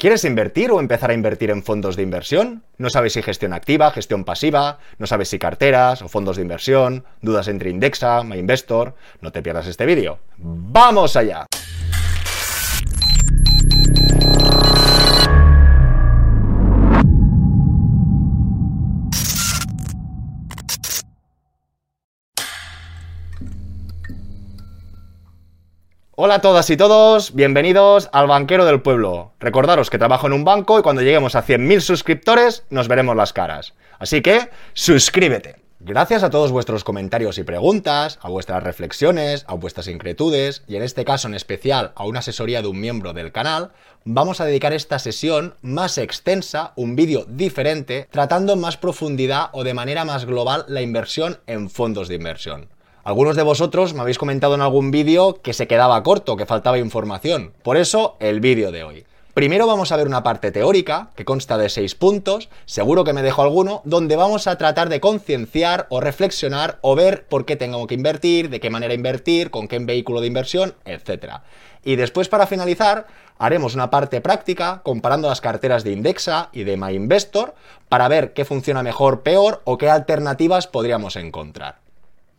¿Quieres invertir o empezar a invertir en fondos de inversión? ¿No sabes si gestión activa, gestión pasiva? ¿No sabes si carteras o fondos de inversión? ¿Dudas entre Indexa, MyInvestor? No te pierdas este vídeo. ¡Vamos allá! Hola a todas y todos, bienvenidos al Banquero del Pueblo. Recordaros que trabajo en un banco y cuando lleguemos a 100.000 suscriptores nos veremos las caras. Así que, suscríbete. Gracias a todos vuestros comentarios y preguntas, a vuestras reflexiones, a vuestras inquietudes y en este caso en especial a una asesoría de un miembro del canal, vamos a dedicar esta sesión más extensa, un vídeo diferente, tratando en más profundidad o de manera más global la inversión en fondos de inversión. Algunos de vosotros me habéis comentado en algún vídeo que se quedaba corto, que faltaba información. Por eso, el vídeo de hoy. Primero vamos a ver una parte teórica, que consta de seis puntos, seguro que me dejo alguno, donde vamos a tratar de concienciar o reflexionar o ver por qué tengo que invertir, de qué manera invertir, con qué vehículo de inversión, etc. Y después para finalizar, haremos una parte práctica comparando las carteras de Indexa y de MyInvestor para ver qué funciona mejor, peor o qué alternativas podríamos encontrar.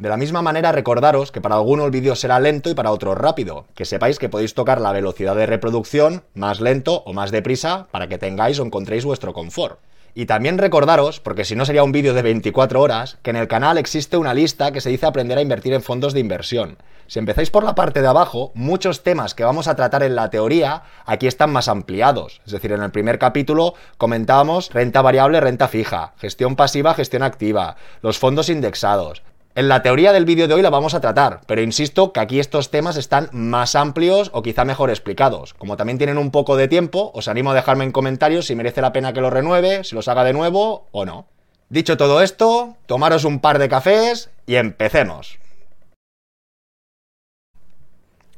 De la misma manera, recordaros que para algunos el vídeo será lento y para otros rápido. Que sepáis que podéis tocar la velocidad de reproducción más lento o más deprisa para que tengáis o encontréis vuestro confort. Y también recordaros, porque si no sería un vídeo de 24 horas, que en el canal existe una lista que se dice aprender a invertir en fondos de inversión. Si empezáis por la parte de abajo, muchos temas que vamos a tratar en la teoría aquí están más ampliados. Es decir, en el primer capítulo comentábamos renta variable, renta fija, gestión pasiva, gestión activa, los fondos indexados. En la teoría del vídeo de hoy la vamos a tratar, pero insisto que aquí estos temas están más amplios o quizá mejor explicados. Como también tienen un poco de tiempo, os animo a dejarme en comentarios si merece la pena que los renueve, si los haga de nuevo o no. Dicho todo esto, tomaros un par de cafés y empecemos.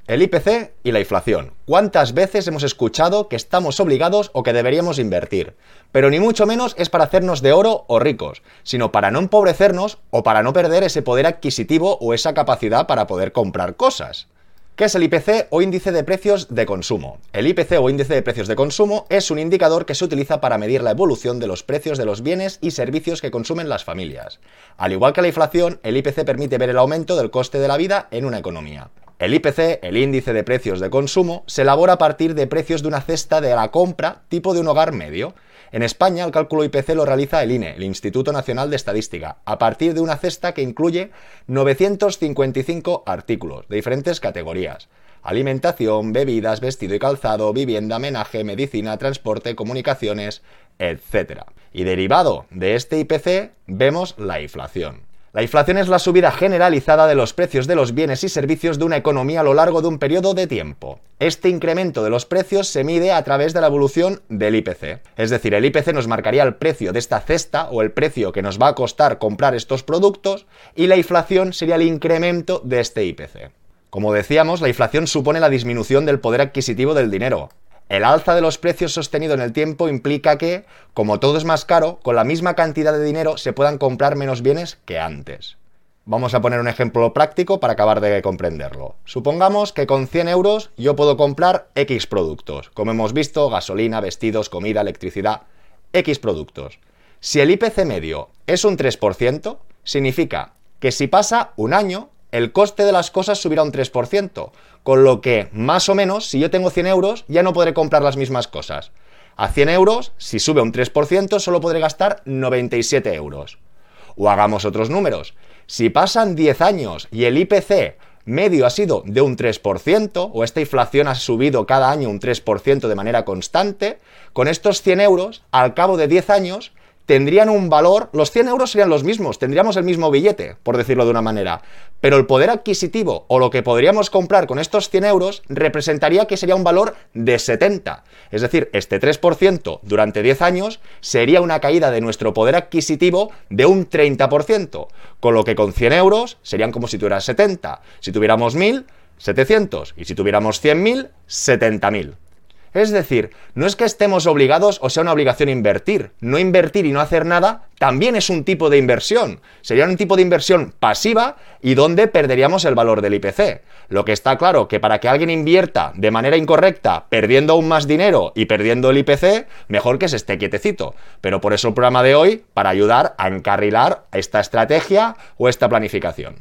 El IPC y la inflación. ¿Cuántas veces hemos escuchado que estamos obligados o que deberíamos invertir? Pero ni mucho menos es para hacernos de oro o ricos, sino para no empobrecernos o para no perder ese poder adquisitivo o esa capacidad para poder comprar cosas. ¿Qué es el IPC o índice de precios de consumo? El IPC o índice de precios de consumo es un indicador que se utiliza para medir la evolución de los precios de los bienes y servicios que consumen las familias. Al igual que la inflación, el IPC permite ver el aumento del coste de la vida en una economía. El IPC, el índice de precios de consumo, se elabora a partir de precios de una cesta de la compra tipo de un hogar medio. En España, el cálculo IPC lo realiza el INE, el Instituto Nacional de Estadística, a partir de una cesta que incluye 955 artículos de diferentes categorías. Alimentación, bebidas, vestido y calzado, vivienda, menaje, medicina, transporte, comunicaciones, etc. Y derivado de este IPC, vemos la inflación. La inflación es la subida generalizada de los precios de los bienes y servicios de una economía a lo largo de un periodo de tiempo. Este incremento de los precios se mide a través de la evolución del IPC. Es decir, el IPC nos marcaría el precio de esta cesta o el precio que nos va a costar comprar estos productos y la inflación sería el incremento de este IPC. Como decíamos, la inflación supone la disminución del poder adquisitivo del dinero, el alza de los precios sostenido en el tiempo implica que, como todo es más caro, con la misma cantidad de dinero se puedan comprar menos bienes que antes. Vamos a poner un ejemplo práctico para acabar de comprenderlo. Supongamos que con 100 euros yo puedo comprar X productos, como hemos visto, gasolina, vestidos, comida, electricidad, X productos. Si el IPC medio es un 3%, significa que si pasa un año, el coste de las cosas subirá un 3%, con lo que, más o menos, si yo tengo 100 euros, ya no podré comprar las mismas cosas. A 100 euros, si sube un 3%, solo podré gastar 97 euros. O hagamos otros números. Si pasan 10 años y el IPC medio ha sido de un 3%, o esta inflación ha subido cada año un 3% de manera constante, con estos 100 euros, al cabo de 10 años, tendrían un valor, los 100 euros serían los mismos, tendríamos el mismo billete, por decirlo de una manera, pero el poder adquisitivo o lo que podríamos comprar con estos 100 euros representaría que sería un valor de 70. Es decir, este 3% durante 10 años sería una caída de nuestro poder adquisitivo de un 30%, con lo que con 100 euros serían como si tuvieras 70. Si tuviéramos 1000, 700. Y si tuviéramos 100.000, 70.000. Es decir, no es que estemos obligados o sea una obligación invertir. No invertir y no hacer nada también es un tipo de inversión. Sería un tipo de inversión pasiva y donde perderíamos el valor del IPC. Lo que está claro que para que alguien invierta de manera incorrecta, perdiendo aún más dinero y perdiendo el IPC, mejor que se esté quietecito. Pero por eso el programa de hoy, para ayudar a encarrilar esta estrategia o esta planificación.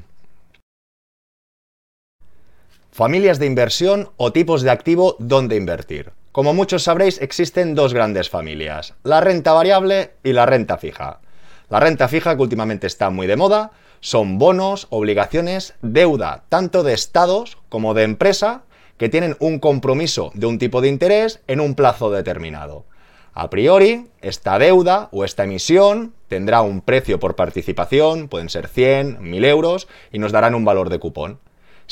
Familias de inversión o tipos de activo donde invertir. Como muchos sabréis, existen dos grandes familias, la renta variable y la renta fija. La renta fija, que últimamente está muy de moda, son bonos, obligaciones, deuda, tanto de estados como de empresa, que tienen un compromiso de un tipo de interés en un plazo determinado. A priori, esta deuda o esta emisión tendrá un precio por participación, pueden ser 100, 1000 euros, y nos darán un valor de cupón.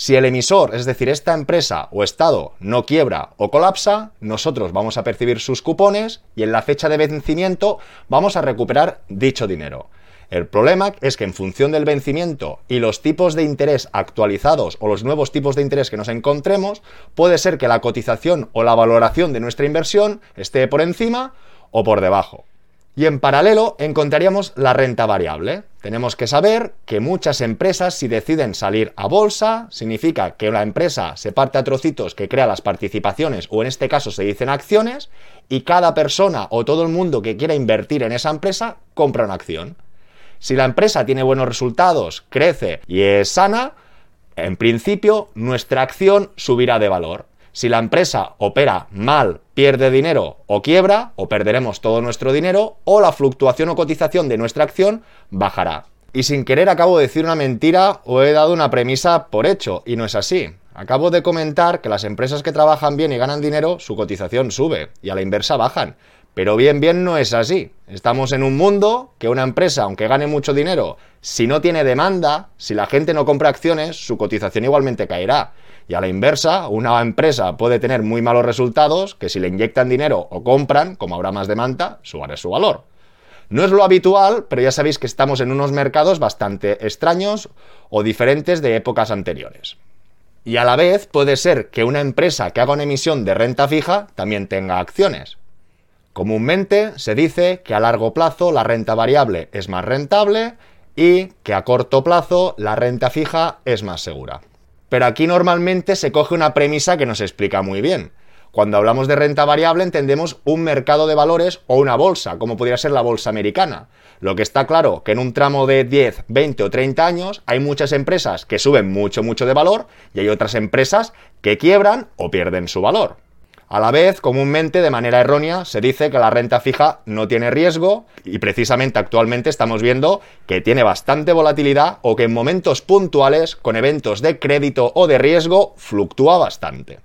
Si el emisor, es decir, esta empresa o estado, no quiebra o colapsa, nosotros vamos a percibir sus cupones y en la fecha de vencimiento vamos a recuperar dicho dinero. El problema es que en función del vencimiento y los tipos de interés actualizados o los nuevos tipos de interés que nos encontremos, puede ser que la cotización o la valoración de nuestra inversión esté por encima o por debajo. Y en paralelo encontraríamos la renta variable. Tenemos que saber que muchas empresas si deciden salir a bolsa, significa que una empresa se parte a trocitos que crea las participaciones o en este caso se dicen acciones y cada persona o todo el mundo que quiera invertir en esa empresa compra una acción. Si la empresa tiene buenos resultados, crece y es sana, en principio nuestra acción subirá de valor. Si la empresa opera mal, pierde dinero o quiebra, o perderemos todo nuestro dinero, o la fluctuación o cotización de nuestra acción bajará. Y sin querer acabo de decir una mentira o he dado una premisa por hecho, y no es así. Acabo de comentar que las empresas que trabajan bien y ganan dinero, su cotización sube, y a la inversa bajan. Pero bien, bien no es así. Estamos en un mundo que una empresa, aunque gane mucho dinero, si no tiene demanda, si la gente no compra acciones, su cotización igualmente caerá. Y a la inversa, una empresa puede tener muy malos resultados que si le inyectan dinero o compran, como habrá más demanda, subará su valor. No es lo habitual, pero ya sabéis que estamos en unos mercados bastante extraños o diferentes de épocas anteriores. Y a la vez puede ser que una empresa que haga una emisión de renta fija también tenga acciones. Comúnmente se dice que a largo plazo la renta variable es más rentable y que a corto plazo la renta fija es más segura. Pero aquí normalmente se coge una premisa que nos explica muy bien. Cuando hablamos de renta variable entendemos un mercado de valores o una bolsa, como podría ser la bolsa americana. Lo que está claro que en un tramo de 10, 20 o 30 años hay muchas empresas que suben mucho, mucho de valor y hay otras empresas que quiebran o pierden su valor. A la vez, comúnmente, de manera errónea, se dice que la renta fija no tiene riesgo y precisamente actualmente estamos viendo que tiene bastante volatilidad o que en momentos puntuales, con eventos de crédito o de riesgo, fluctúa bastante.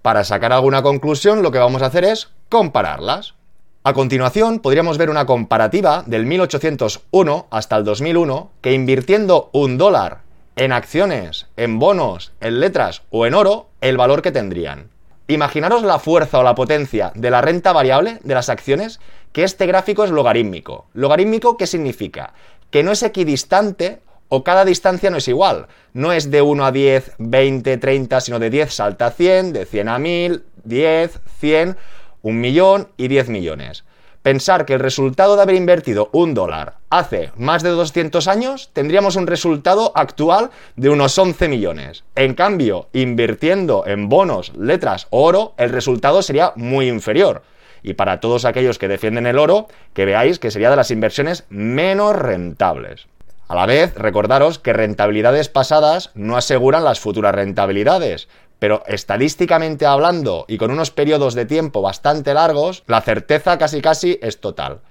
Para sacar alguna conclusión, lo que vamos a hacer es compararlas. A continuación, podríamos ver una comparativa del 1801 hasta el 2001 que invirtiendo un dólar en acciones, en bonos, en letras o en oro, el valor que tendrían. Imaginaros la fuerza o la potencia de la renta variable de las acciones, que este gráfico es logarítmico. ¿Logarítmico qué significa? Que no es equidistante o cada distancia no es igual. No es de 1 a 10, 20, 30, sino de 10 salta a 100, de 100 a 1000, 10, 100, 1 millón y 10 millones pensar que el resultado de haber invertido un dólar hace más de 200 años, tendríamos un resultado actual de unos 11 millones. En cambio, invirtiendo en bonos, letras o oro, el resultado sería muy inferior. Y para todos aquellos que defienden el oro, que veáis que sería de las inversiones menos rentables. A la vez, recordaros que rentabilidades pasadas no aseguran las futuras rentabilidades, pero estadísticamente hablando y con unos periodos de tiempo bastante largos, la certeza casi casi es total.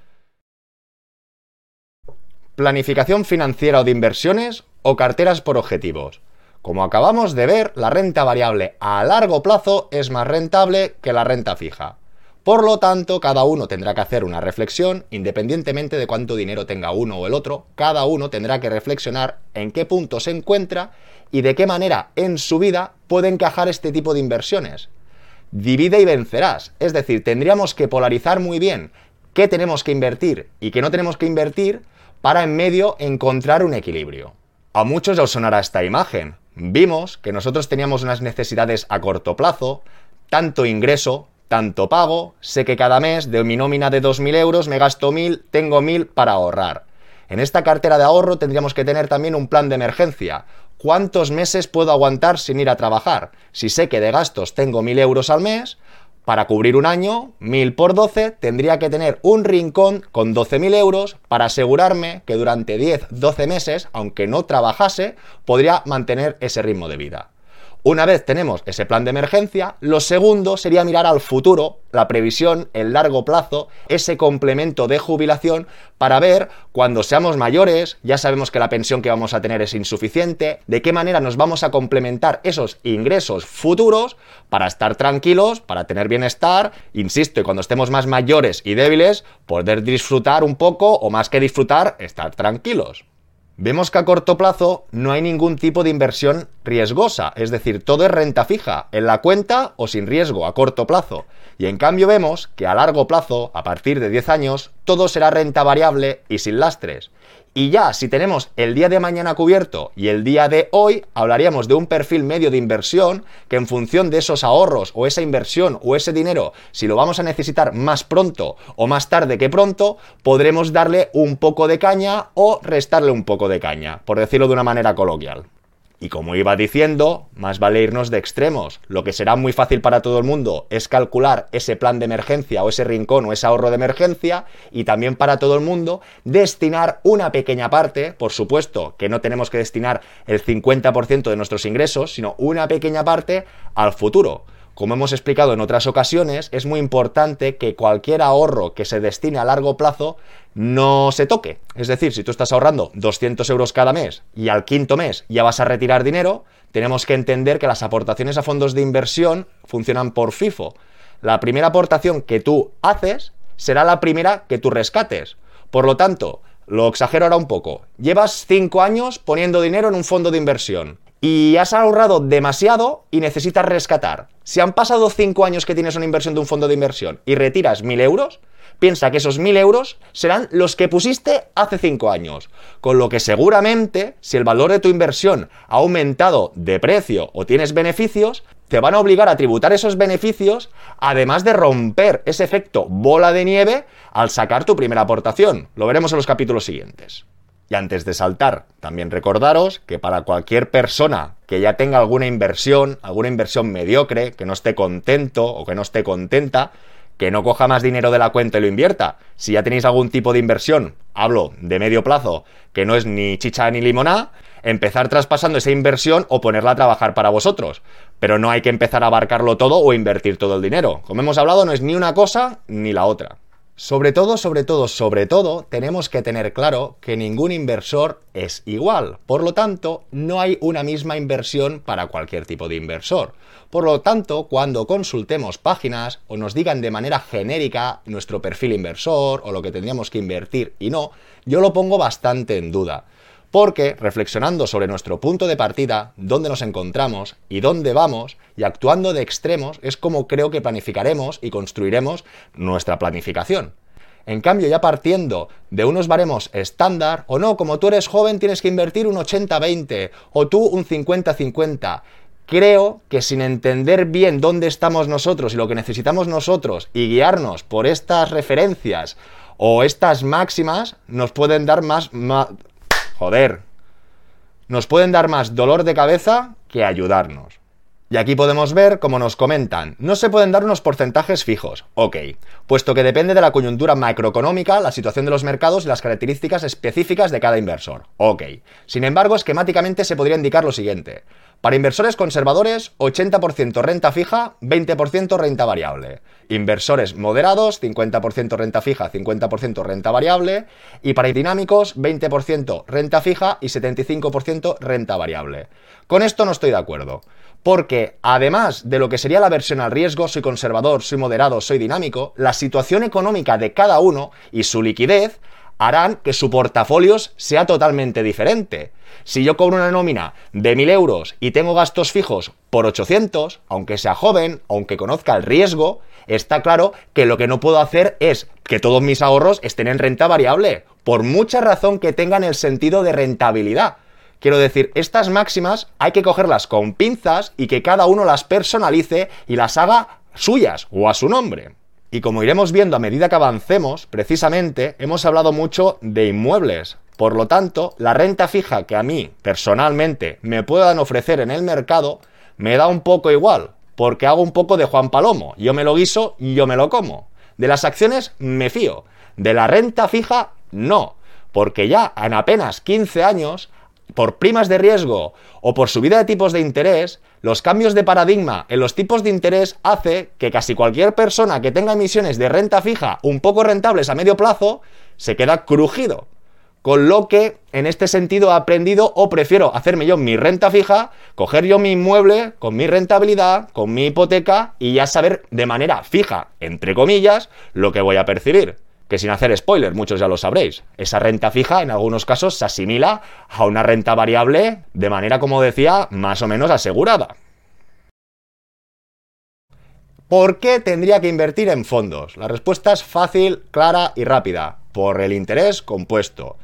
Planificación financiera o de inversiones o carteras por objetivos. Como acabamos de ver, la renta variable a largo plazo es más rentable que la renta fija. Por lo tanto, cada uno tendrá que hacer una reflexión, independientemente de cuánto dinero tenga uno o el otro, cada uno tendrá que reflexionar en qué punto se encuentra y de qué manera en su vida puede encajar este tipo de inversiones. Divide y vencerás, es decir, tendríamos que polarizar muy bien qué tenemos que invertir y qué no tenemos que invertir para en medio encontrar un equilibrio. A muchos os sonará esta imagen. Vimos que nosotros teníamos unas necesidades a corto plazo, tanto ingreso tanto pago, sé que cada mes de mi nómina de 2.000 euros me gasto 1.000, tengo 1.000 para ahorrar. En esta cartera de ahorro tendríamos que tener también un plan de emergencia. ¿Cuántos meses puedo aguantar sin ir a trabajar? Si sé que de gastos tengo 1.000 euros al mes, para cubrir un año, 1000 por 12, tendría que tener un rincón con 12.000 euros para asegurarme que durante 10-12 meses, aunque no trabajase, podría mantener ese ritmo de vida. Una vez tenemos ese plan de emergencia, lo segundo sería mirar al futuro, la previsión, el largo plazo, ese complemento de jubilación para ver cuando seamos mayores, ya sabemos que la pensión que vamos a tener es insuficiente, de qué manera nos vamos a complementar esos ingresos futuros para estar tranquilos, para tener bienestar, insisto, y cuando estemos más mayores y débiles, poder disfrutar un poco o más que disfrutar, estar tranquilos. Vemos que a corto plazo no hay ningún tipo de inversión riesgosa, es decir, todo es renta fija, en la cuenta o sin riesgo a corto plazo. Y en cambio vemos que a largo plazo, a partir de 10 años, todo será renta variable y sin lastres. Y ya, si tenemos el día de mañana cubierto y el día de hoy, hablaríamos de un perfil medio de inversión que en función de esos ahorros o esa inversión o ese dinero, si lo vamos a necesitar más pronto o más tarde que pronto, podremos darle un poco de caña o restarle un poco de caña, por decirlo de una manera coloquial. Y como iba diciendo, más vale irnos de extremos. Lo que será muy fácil para todo el mundo es calcular ese plan de emergencia o ese rincón o ese ahorro de emergencia y también para todo el mundo destinar una pequeña parte, por supuesto que no tenemos que destinar el 50% de nuestros ingresos, sino una pequeña parte al futuro. Como hemos explicado en otras ocasiones, es muy importante que cualquier ahorro que se destine a largo plazo no se toque. Es decir, si tú estás ahorrando 200 euros cada mes y al quinto mes ya vas a retirar dinero, tenemos que entender que las aportaciones a fondos de inversión funcionan por FIFO. La primera aportación que tú haces será la primera que tú rescates. Por lo tanto, lo exagero ahora un poco. Llevas 5 años poniendo dinero en un fondo de inversión y has ahorrado demasiado y necesitas rescatar. Si han pasado 5 años que tienes una inversión de un fondo de inversión y retiras 1.000 euros, piensa que esos 1.000 euros serán los que pusiste hace 5 años. Con lo que seguramente, si el valor de tu inversión ha aumentado de precio o tienes beneficios, te van a obligar a tributar esos beneficios, además de romper ese efecto bola de nieve al sacar tu primera aportación. Lo veremos en los capítulos siguientes. Y antes de saltar, también recordaros que para cualquier persona que ya tenga alguna inversión, alguna inversión mediocre, que no esté contento o que no esté contenta, que no coja más dinero de la cuenta y lo invierta. Si ya tenéis algún tipo de inversión, hablo de medio plazo, que no es ni chicha ni limoná, empezar traspasando esa inversión o ponerla a trabajar para vosotros. Pero no hay que empezar a abarcarlo todo o invertir todo el dinero. Como hemos hablado, no es ni una cosa ni la otra. Sobre todo, sobre todo, sobre todo, tenemos que tener claro que ningún inversor es igual. Por lo tanto, no hay una misma inversión para cualquier tipo de inversor. Por lo tanto, cuando consultemos páginas o nos digan de manera genérica nuestro perfil inversor o lo que tendríamos que invertir y no, yo lo pongo bastante en duda. Porque, reflexionando sobre nuestro punto de partida, dónde nos encontramos y dónde vamos, y actuando de extremos, es como creo que planificaremos y construiremos nuestra planificación. En cambio, ya partiendo de unos baremos estándar, o no, como tú eres joven tienes que invertir un 80-20, o tú un 50-50, creo que sin entender bien dónde estamos nosotros y lo que necesitamos nosotros y guiarnos por estas referencias o estas máximas, nos pueden dar más, más Joder. Nos pueden dar más dolor de cabeza que ayudarnos. Y aquí podemos ver, como nos comentan, no se pueden dar unos porcentajes fijos, ok, puesto que depende de la coyuntura macroeconómica, la situación de los mercados y las características específicas de cada inversor, ok. Sin embargo, esquemáticamente se podría indicar lo siguiente. Para inversores conservadores, 80% renta fija, 20% renta variable. Inversores moderados, 50% renta fija, 50% renta variable. Y para dinámicos, 20% renta fija y 75% renta variable. Con esto no estoy de acuerdo. Porque además de lo que sería la versión al riesgo, soy conservador, soy moderado, soy dinámico, la situación económica de cada uno y su liquidez harán que su portafolio sea totalmente diferente. Si yo cobro una nómina de 1.000 euros y tengo gastos fijos por 800, aunque sea joven, aunque conozca el riesgo, está claro que lo que no puedo hacer es que todos mis ahorros estén en renta variable, por mucha razón que tengan el sentido de rentabilidad. Quiero decir, estas máximas hay que cogerlas con pinzas y que cada uno las personalice y las haga suyas o a su nombre. Y como iremos viendo a medida que avancemos, precisamente hemos hablado mucho de inmuebles. Por lo tanto, la renta fija que a mí, personalmente, me puedan ofrecer en el mercado, me da un poco igual, porque hago un poco de Juan Palomo. Yo me lo guiso y yo me lo como. De las acciones me fío. De la renta fija, no. Porque ya en apenas 15 años por primas de riesgo o por subida de tipos de interés, los cambios de paradigma en los tipos de interés hace que casi cualquier persona que tenga emisiones de renta fija un poco rentables a medio plazo se queda crujido. Con lo que en este sentido he aprendido o prefiero hacerme yo mi renta fija, coger yo mi inmueble con mi rentabilidad, con mi hipoteca y ya saber de manera fija, entre comillas, lo que voy a percibir que sin hacer spoiler, muchos ya lo sabréis, esa renta fija en algunos casos se asimila a una renta variable de manera, como decía, más o menos asegurada. ¿Por qué tendría que invertir en fondos? La respuesta es fácil, clara y rápida. Por el interés compuesto.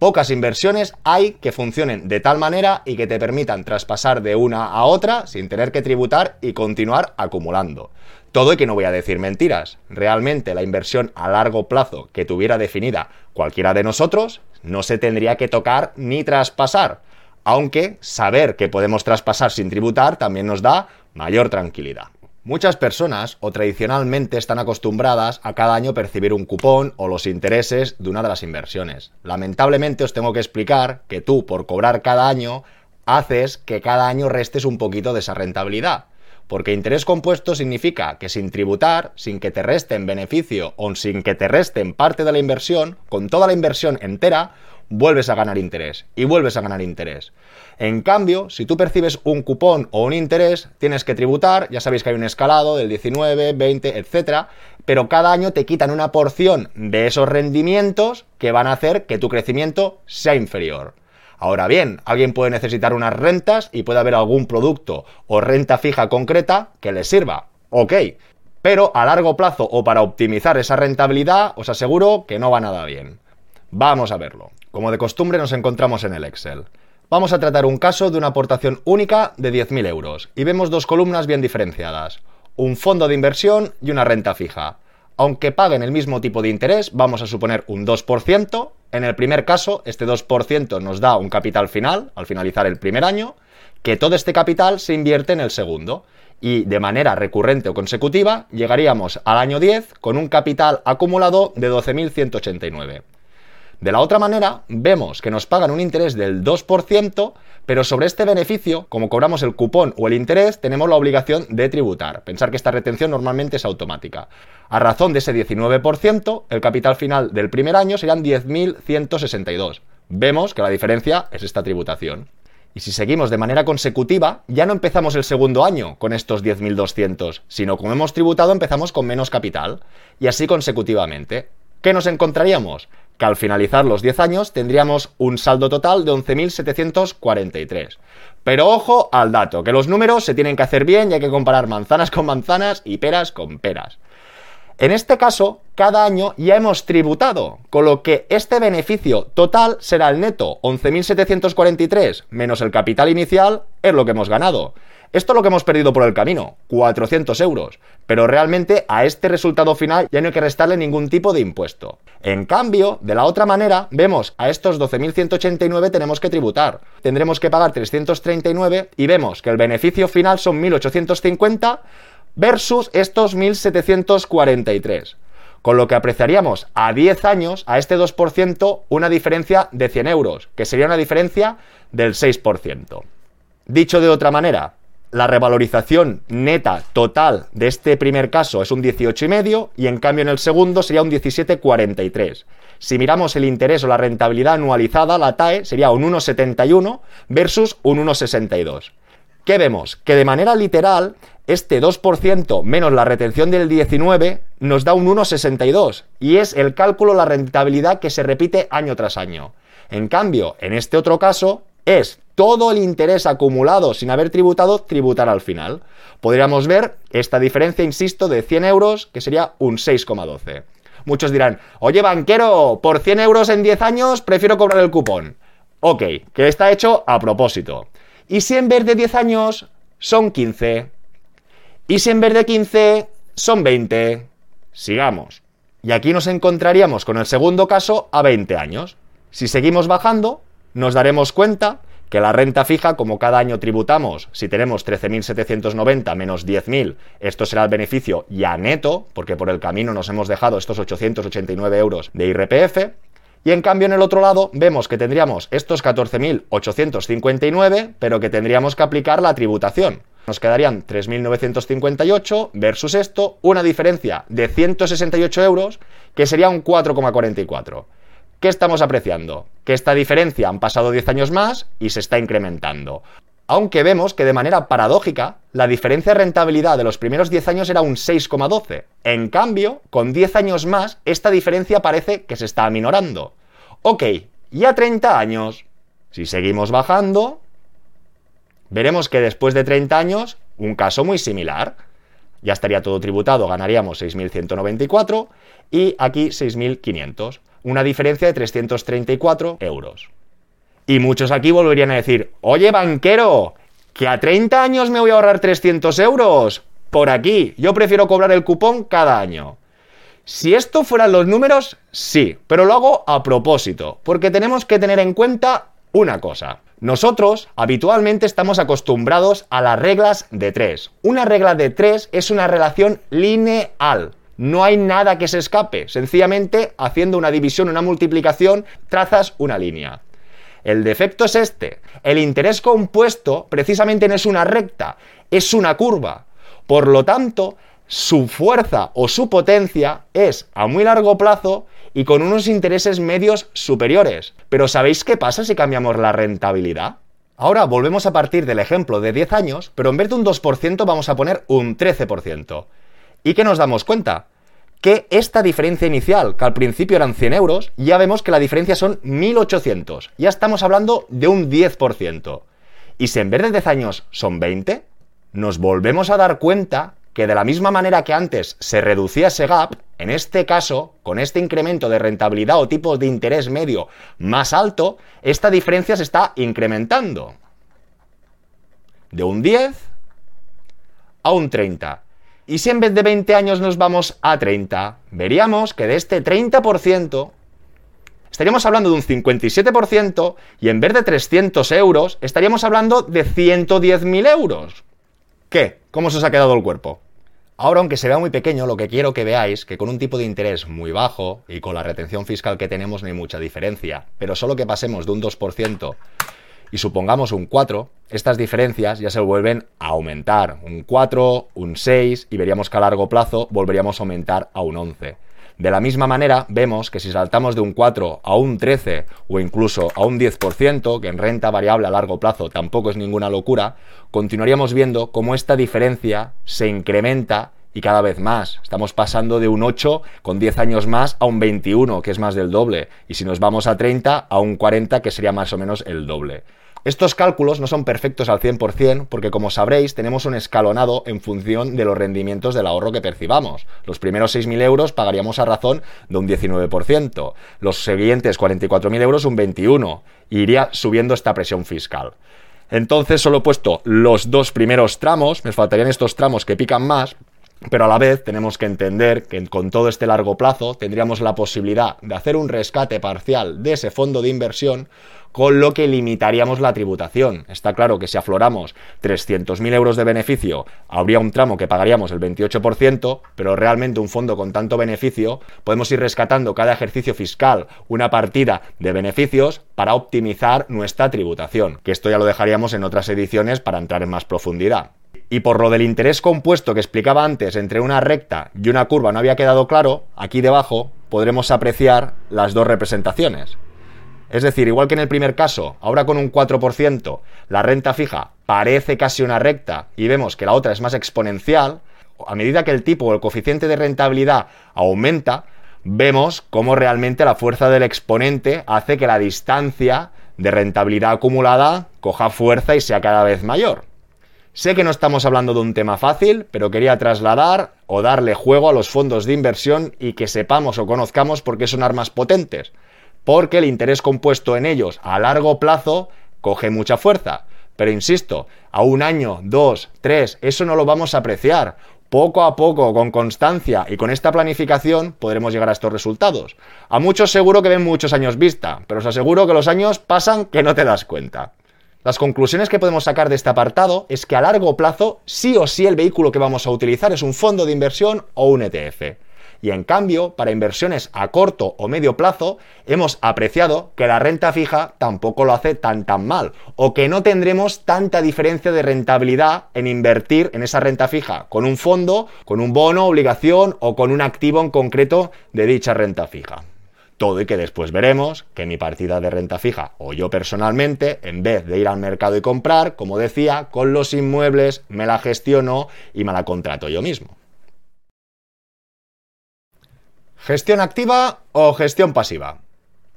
Pocas inversiones hay que funcionen de tal manera y que te permitan traspasar de una a otra sin tener que tributar y continuar acumulando. Todo y que no voy a decir mentiras. Realmente la inversión a largo plazo que tuviera definida cualquiera de nosotros no se tendría que tocar ni traspasar. Aunque saber que podemos traspasar sin tributar también nos da mayor tranquilidad. Muchas personas o tradicionalmente están acostumbradas a cada año percibir un cupón o los intereses de una de las inversiones. Lamentablemente os tengo que explicar que tú por cobrar cada año haces que cada año restes un poquito de esa rentabilidad. Porque interés compuesto significa que sin tributar, sin que te resten beneficio o sin que te resten parte de la inversión, con toda la inversión entera, vuelves a ganar interés y vuelves a ganar interés. En cambio, si tú percibes un cupón o un interés, tienes que tributar, ya sabéis que hay un escalado del 19, 20, etcétera, pero cada año te quitan una porción de esos rendimientos que van a hacer que tu crecimiento sea inferior. Ahora bien, alguien puede necesitar unas rentas y puede haber algún producto o renta fija concreta que le sirva. Ok, pero a largo plazo o para optimizar esa rentabilidad, os aseguro que no va nada bien. Vamos a verlo. Como de costumbre nos encontramos en el Excel. Vamos a tratar un caso de una aportación única de 10.000 euros y vemos dos columnas bien diferenciadas. Un fondo de inversión y una renta fija. Aunque paguen el mismo tipo de interés, vamos a suponer un 2%, en el primer caso, este 2% nos da un capital final al finalizar el primer año, que todo este capital se invierte en el segundo. Y de manera recurrente o consecutiva, llegaríamos al año 10 con un capital acumulado de 12.189. De la otra manera, vemos que nos pagan un interés del 2%, pero sobre este beneficio, como cobramos el cupón o el interés, tenemos la obligación de tributar. Pensar que esta retención normalmente es automática. A razón de ese 19%, el capital final del primer año serían 10.162. Vemos que la diferencia es esta tributación. Y si seguimos de manera consecutiva, ya no empezamos el segundo año con estos 10.200, sino como hemos tributado empezamos con menos capital. Y así consecutivamente. ¿Qué nos encontraríamos? que al finalizar los 10 años tendríamos un saldo total de 11.743. Pero ojo al dato, que los números se tienen que hacer bien y hay que comparar manzanas con manzanas y peras con peras. En este caso, cada año ya hemos tributado, con lo que este beneficio total será el neto 11.743 menos el capital inicial, es lo que hemos ganado. Esto es lo que hemos perdido por el camino, 400 euros, pero realmente a este resultado final ya no hay que restarle ningún tipo de impuesto. En cambio, de la otra manera, vemos a estos 12.189 tenemos que tributar. Tendremos que pagar 339 y vemos que el beneficio final son 1.850 versus estos 1.743 con lo que apreciaríamos a 10 años, a este 2%, una diferencia de 100 euros, que sería una diferencia del 6%. Dicho de otra manera, la revalorización neta total de este primer caso es un 18,5 y en cambio en el segundo sería un 17,43. Si miramos el interés o la rentabilidad anualizada, la TAE sería un 1,71 versus un 1,62. ¿Qué vemos? Que de manera literal, este 2% menos la retención del 19 nos da un 1,62 y es el cálculo, la rentabilidad que se repite año tras año. En cambio, en este otro caso, es todo el interés acumulado sin haber tributado, tributar al final. Podríamos ver esta diferencia, insisto, de 100 euros, que sería un 6,12. Muchos dirán, oye banquero, por 100 euros en 10 años prefiero cobrar el cupón. Ok, que está hecho a propósito. ¿Y si en vez de 10 años son 15? ¿Y si en vez de 15 son 20. Sigamos. Y aquí nos encontraríamos con el segundo caso a 20 años. Si seguimos bajando, nos daremos cuenta que la renta fija, como cada año tributamos, si tenemos 13.790 menos 10.000, esto será el beneficio ya neto, porque por el camino nos hemos dejado estos 889 euros de IRPF, y en cambio en el otro lado vemos que tendríamos estos 14.859, pero que tendríamos que aplicar la tributación. Nos quedarían 3.958 versus esto, una diferencia de 168 euros, que sería un 4,44. ¿Qué estamos apreciando? Que esta diferencia han pasado 10 años más y se está incrementando. Aunque vemos que de manera paradójica, la diferencia de rentabilidad de los primeros 10 años era un 6,12. En cambio, con 10 años más, esta diferencia parece que se está aminorando. Ok, ya 30 años. Si seguimos bajando, veremos que después de 30 años, un caso muy similar. Ya estaría todo tributado, ganaríamos 6.194 y aquí 6.500. Una diferencia de 334 euros. Y muchos aquí volverían a decir, oye banquero, que a 30 años me voy a ahorrar 300 euros. Por aquí, yo prefiero cobrar el cupón cada año. Si esto fueran los números, sí, pero lo hago a propósito, porque tenemos que tener en cuenta una cosa. Nosotros habitualmente estamos acostumbrados a las reglas de 3. Una regla de 3 es una relación lineal. No hay nada que se escape. Sencillamente, haciendo una división, una multiplicación, trazas una línea. El defecto es este. El interés compuesto precisamente no es una recta, es una curva. Por lo tanto, su fuerza o su potencia es a muy largo plazo y con unos intereses medios superiores. Pero ¿sabéis qué pasa si cambiamos la rentabilidad? Ahora volvemos a partir del ejemplo de 10 años, pero en vez de un 2% vamos a poner un 13%. ¿Y qué nos damos cuenta? que esta diferencia inicial, que al principio eran 100 euros, ya vemos que la diferencia son 1800. Ya estamos hablando de un 10%. Y si en vez de 10 años son 20, nos volvemos a dar cuenta que de la misma manera que antes se reducía ese gap, en este caso, con este incremento de rentabilidad o tipo de interés medio más alto, esta diferencia se está incrementando. De un 10 a un 30. Y si en vez de 20 años nos vamos a 30, veríamos que de este 30% estaríamos hablando de un 57% y en vez de 300 euros estaríamos hablando de 110.000 euros. ¿Qué? ¿Cómo se os ha quedado el cuerpo? Ahora, aunque se vea muy pequeño, lo que quiero que veáis que con un tipo de interés muy bajo y con la retención fiscal que tenemos no hay mucha diferencia, pero solo que pasemos de un 2% y supongamos un 4, estas diferencias ya se vuelven a aumentar. Un 4, un 6 y veríamos que a largo plazo volveríamos a aumentar a un 11. De la misma manera, vemos que si saltamos de un 4 a un 13 o incluso a un 10%, que en renta variable a largo plazo tampoco es ninguna locura, continuaríamos viendo cómo esta diferencia se incrementa y cada vez más. Estamos pasando de un 8 con 10 años más a un 21, que es más del doble. Y si nos vamos a 30, a un 40, que sería más o menos el doble. Estos cálculos no son perfectos al 100% porque, como sabréis, tenemos un escalonado en función de los rendimientos del ahorro que percibamos. Los primeros 6.000 euros pagaríamos a razón de un 19%, los siguientes 44.000 euros un 21%, y iría subiendo esta presión fiscal. Entonces solo he puesto los dos primeros tramos, me faltarían estos tramos que pican más, pero a la vez tenemos que entender que con todo este largo plazo tendríamos la posibilidad de hacer un rescate parcial de ese fondo de inversión, con lo que limitaríamos la tributación. Está claro que si afloramos 300.000 euros de beneficio, habría un tramo que pagaríamos el 28%, pero realmente un fondo con tanto beneficio, podemos ir rescatando cada ejercicio fiscal una partida de beneficios para optimizar nuestra tributación, que esto ya lo dejaríamos en otras ediciones para entrar en más profundidad. Y por lo del interés compuesto que explicaba antes entre una recta y una curva no había quedado claro, aquí debajo podremos apreciar las dos representaciones. Es decir, igual que en el primer caso, ahora con un 4%, la renta fija parece casi una recta y vemos que la otra es más exponencial, a medida que el tipo o el coeficiente de rentabilidad aumenta, vemos cómo realmente la fuerza del exponente hace que la distancia de rentabilidad acumulada coja fuerza y sea cada vez mayor. Sé que no estamos hablando de un tema fácil, pero quería trasladar o darle juego a los fondos de inversión y que sepamos o conozcamos por qué son armas potentes. Porque el interés compuesto en ellos a largo plazo coge mucha fuerza. Pero insisto, a un año, dos, tres, eso no lo vamos a apreciar. poco a poco, con constancia y con esta planificación podremos llegar a estos resultados. A muchos seguro que ven muchos años vista, pero os aseguro que los años pasan que no te das cuenta. Las conclusiones que podemos sacar de este apartado es que a largo plazo sí o sí el vehículo que vamos a utilizar es un fondo de inversión o un ETF. Y en cambio, para inversiones a corto o medio plazo, hemos apreciado que la renta fija tampoco lo hace tan tan mal, o que no tendremos tanta diferencia de rentabilidad en invertir en esa renta fija con un fondo, con un bono, obligación o con un activo en concreto de dicha renta fija. Todo y que después veremos que mi partida de renta fija o yo personalmente, en vez de ir al mercado y comprar, como decía, con los inmuebles me la gestiono y me la contrato yo mismo. Gestión activa o gestión pasiva.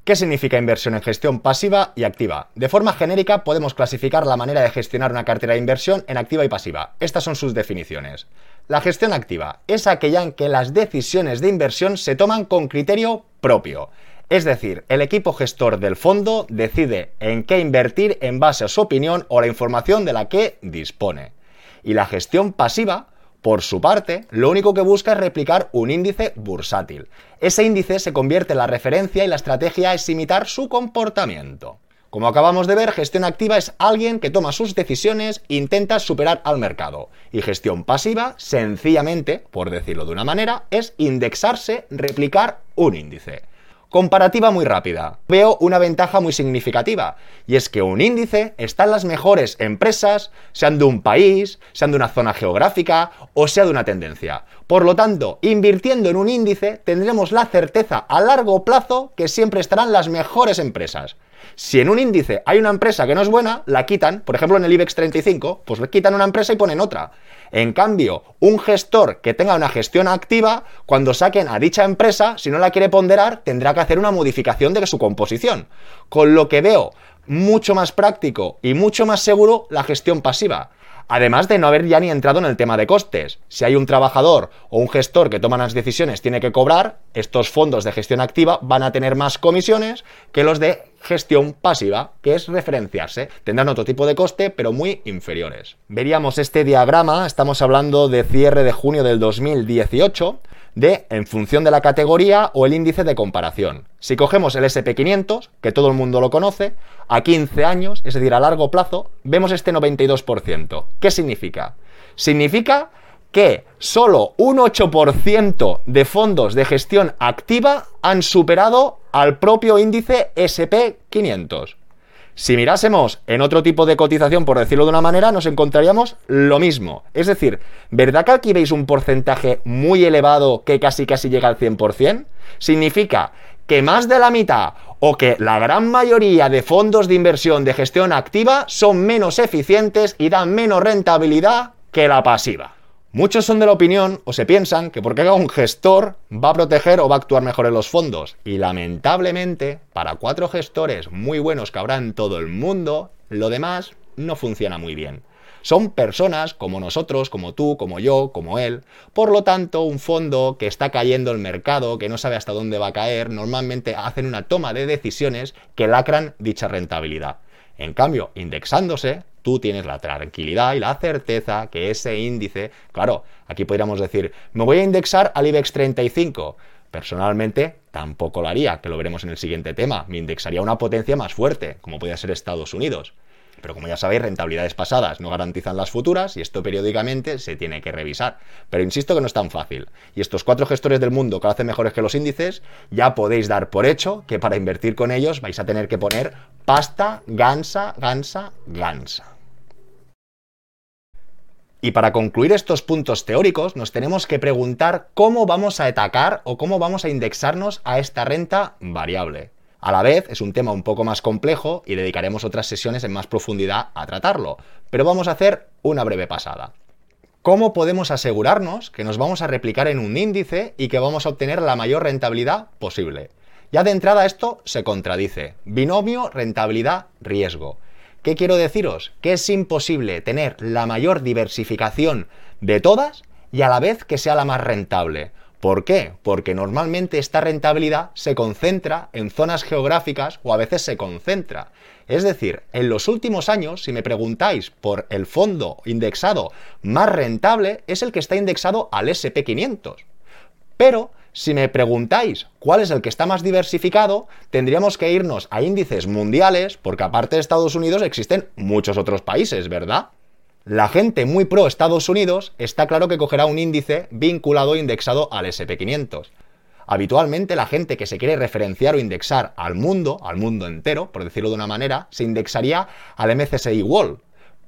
¿Qué significa inversión en gestión pasiva y activa? De forma genérica podemos clasificar la manera de gestionar una cartera de inversión en activa y pasiva. Estas son sus definiciones. La gestión activa es aquella en que las decisiones de inversión se toman con criterio propio. Es decir, el equipo gestor del fondo decide en qué invertir en base a su opinión o la información de la que dispone. Y la gestión pasiva por su parte, lo único que busca es replicar un índice bursátil. Ese índice se convierte en la referencia y la estrategia es imitar su comportamiento. Como acabamos de ver, gestión activa es alguien que toma sus decisiones e intenta superar al mercado. Y gestión pasiva, sencillamente, por decirlo de una manera, es indexarse, replicar un índice. Comparativa muy rápida. Veo una ventaja muy significativa, y es que un índice está en las mejores empresas, sean de un país, sean de una zona geográfica o sea de una tendencia. Por lo tanto, invirtiendo en un índice tendremos la certeza a largo plazo que siempre estarán las mejores empresas. Si en un índice hay una empresa que no es buena, la quitan, por ejemplo en el IBEX 35, pues le quitan una empresa y ponen otra. En cambio, un gestor que tenga una gestión activa, cuando saquen a dicha empresa, si no la quiere ponderar, tendrá que hacer una modificación de su composición. Con lo que veo mucho más práctico y mucho más seguro la gestión pasiva. Además de no haber ya ni entrado en el tema de costes. Si hay un trabajador o un gestor que toma las decisiones tiene que cobrar, estos fondos de gestión activa van a tener más comisiones que los de gestión pasiva, que es referenciarse. Tendrán otro tipo de coste, pero muy inferiores. Veríamos este diagrama, estamos hablando de cierre de junio del 2018 de en función de la categoría o el índice de comparación. Si cogemos el SP500, que todo el mundo lo conoce, a 15 años, es decir, a largo plazo, vemos este 92%. ¿Qué significa? Significa que solo un 8% de fondos de gestión activa han superado al propio índice SP500. Si mirásemos en otro tipo de cotización, por decirlo de una manera, nos encontraríamos lo mismo. Es decir, ¿verdad que aquí veis un porcentaje muy elevado que casi casi llega al 100%? Significa que más de la mitad o que la gran mayoría de fondos de inversión de gestión activa son menos eficientes y dan menos rentabilidad que la pasiva. Muchos son de la opinión o se piensan que porque haga un gestor va a proteger o va a actuar mejor en los fondos. Y lamentablemente, para cuatro gestores muy buenos que habrá en todo el mundo, lo demás no funciona muy bien. Son personas como nosotros, como tú, como yo, como él. Por lo tanto, un fondo que está cayendo el mercado, que no sabe hasta dónde va a caer, normalmente hacen una toma de decisiones que lacran dicha rentabilidad. En cambio, indexándose, tú tienes la tranquilidad y la certeza que ese índice, claro, aquí podríamos decir, me voy a indexar al IBEX 35. Personalmente, tampoco lo haría, que lo veremos en el siguiente tema. Me indexaría una potencia más fuerte, como podría ser Estados Unidos. Pero como ya sabéis, rentabilidades pasadas no garantizan las futuras y esto periódicamente se tiene que revisar. Pero insisto que no es tan fácil. Y estos cuatro gestores del mundo que lo hacen mejores que los índices, ya podéis dar por hecho que para invertir con ellos vais a tener que poner pasta, gansa, gansa, gansa. Y para concluir estos puntos teóricos, nos tenemos que preguntar cómo vamos a atacar o cómo vamos a indexarnos a esta renta variable. A la vez es un tema un poco más complejo y dedicaremos otras sesiones en más profundidad a tratarlo, pero vamos a hacer una breve pasada. ¿Cómo podemos asegurarnos que nos vamos a replicar en un índice y que vamos a obtener la mayor rentabilidad posible? Ya de entrada esto se contradice. Binomio rentabilidad-riesgo. ¿Qué quiero deciros? Que es imposible tener la mayor diversificación de todas y a la vez que sea la más rentable. ¿Por qué? Porque normalmente esta rentabilidad se concentra en zonas geográficas o a veces se concentra. Es decir, en los últimos años, si me preguntáis por el fondo indexado más rentable, es el que está indexado al SP500. Pero si me preguntáis cuál es el que está más diversificado, tendríamos que irnos a índices mundiales, porque aparte de Estados Unidos existen muchos otros países, ¿verdad? La gente muy pro Estados Unidos está claro que cogerá un índice vinculado e indexado al SP500. Habitualmente la gente que se quiere referenciar o indexar al mundo, al mundo entero, por decirlo de una manera, se indexaría al MCSI World,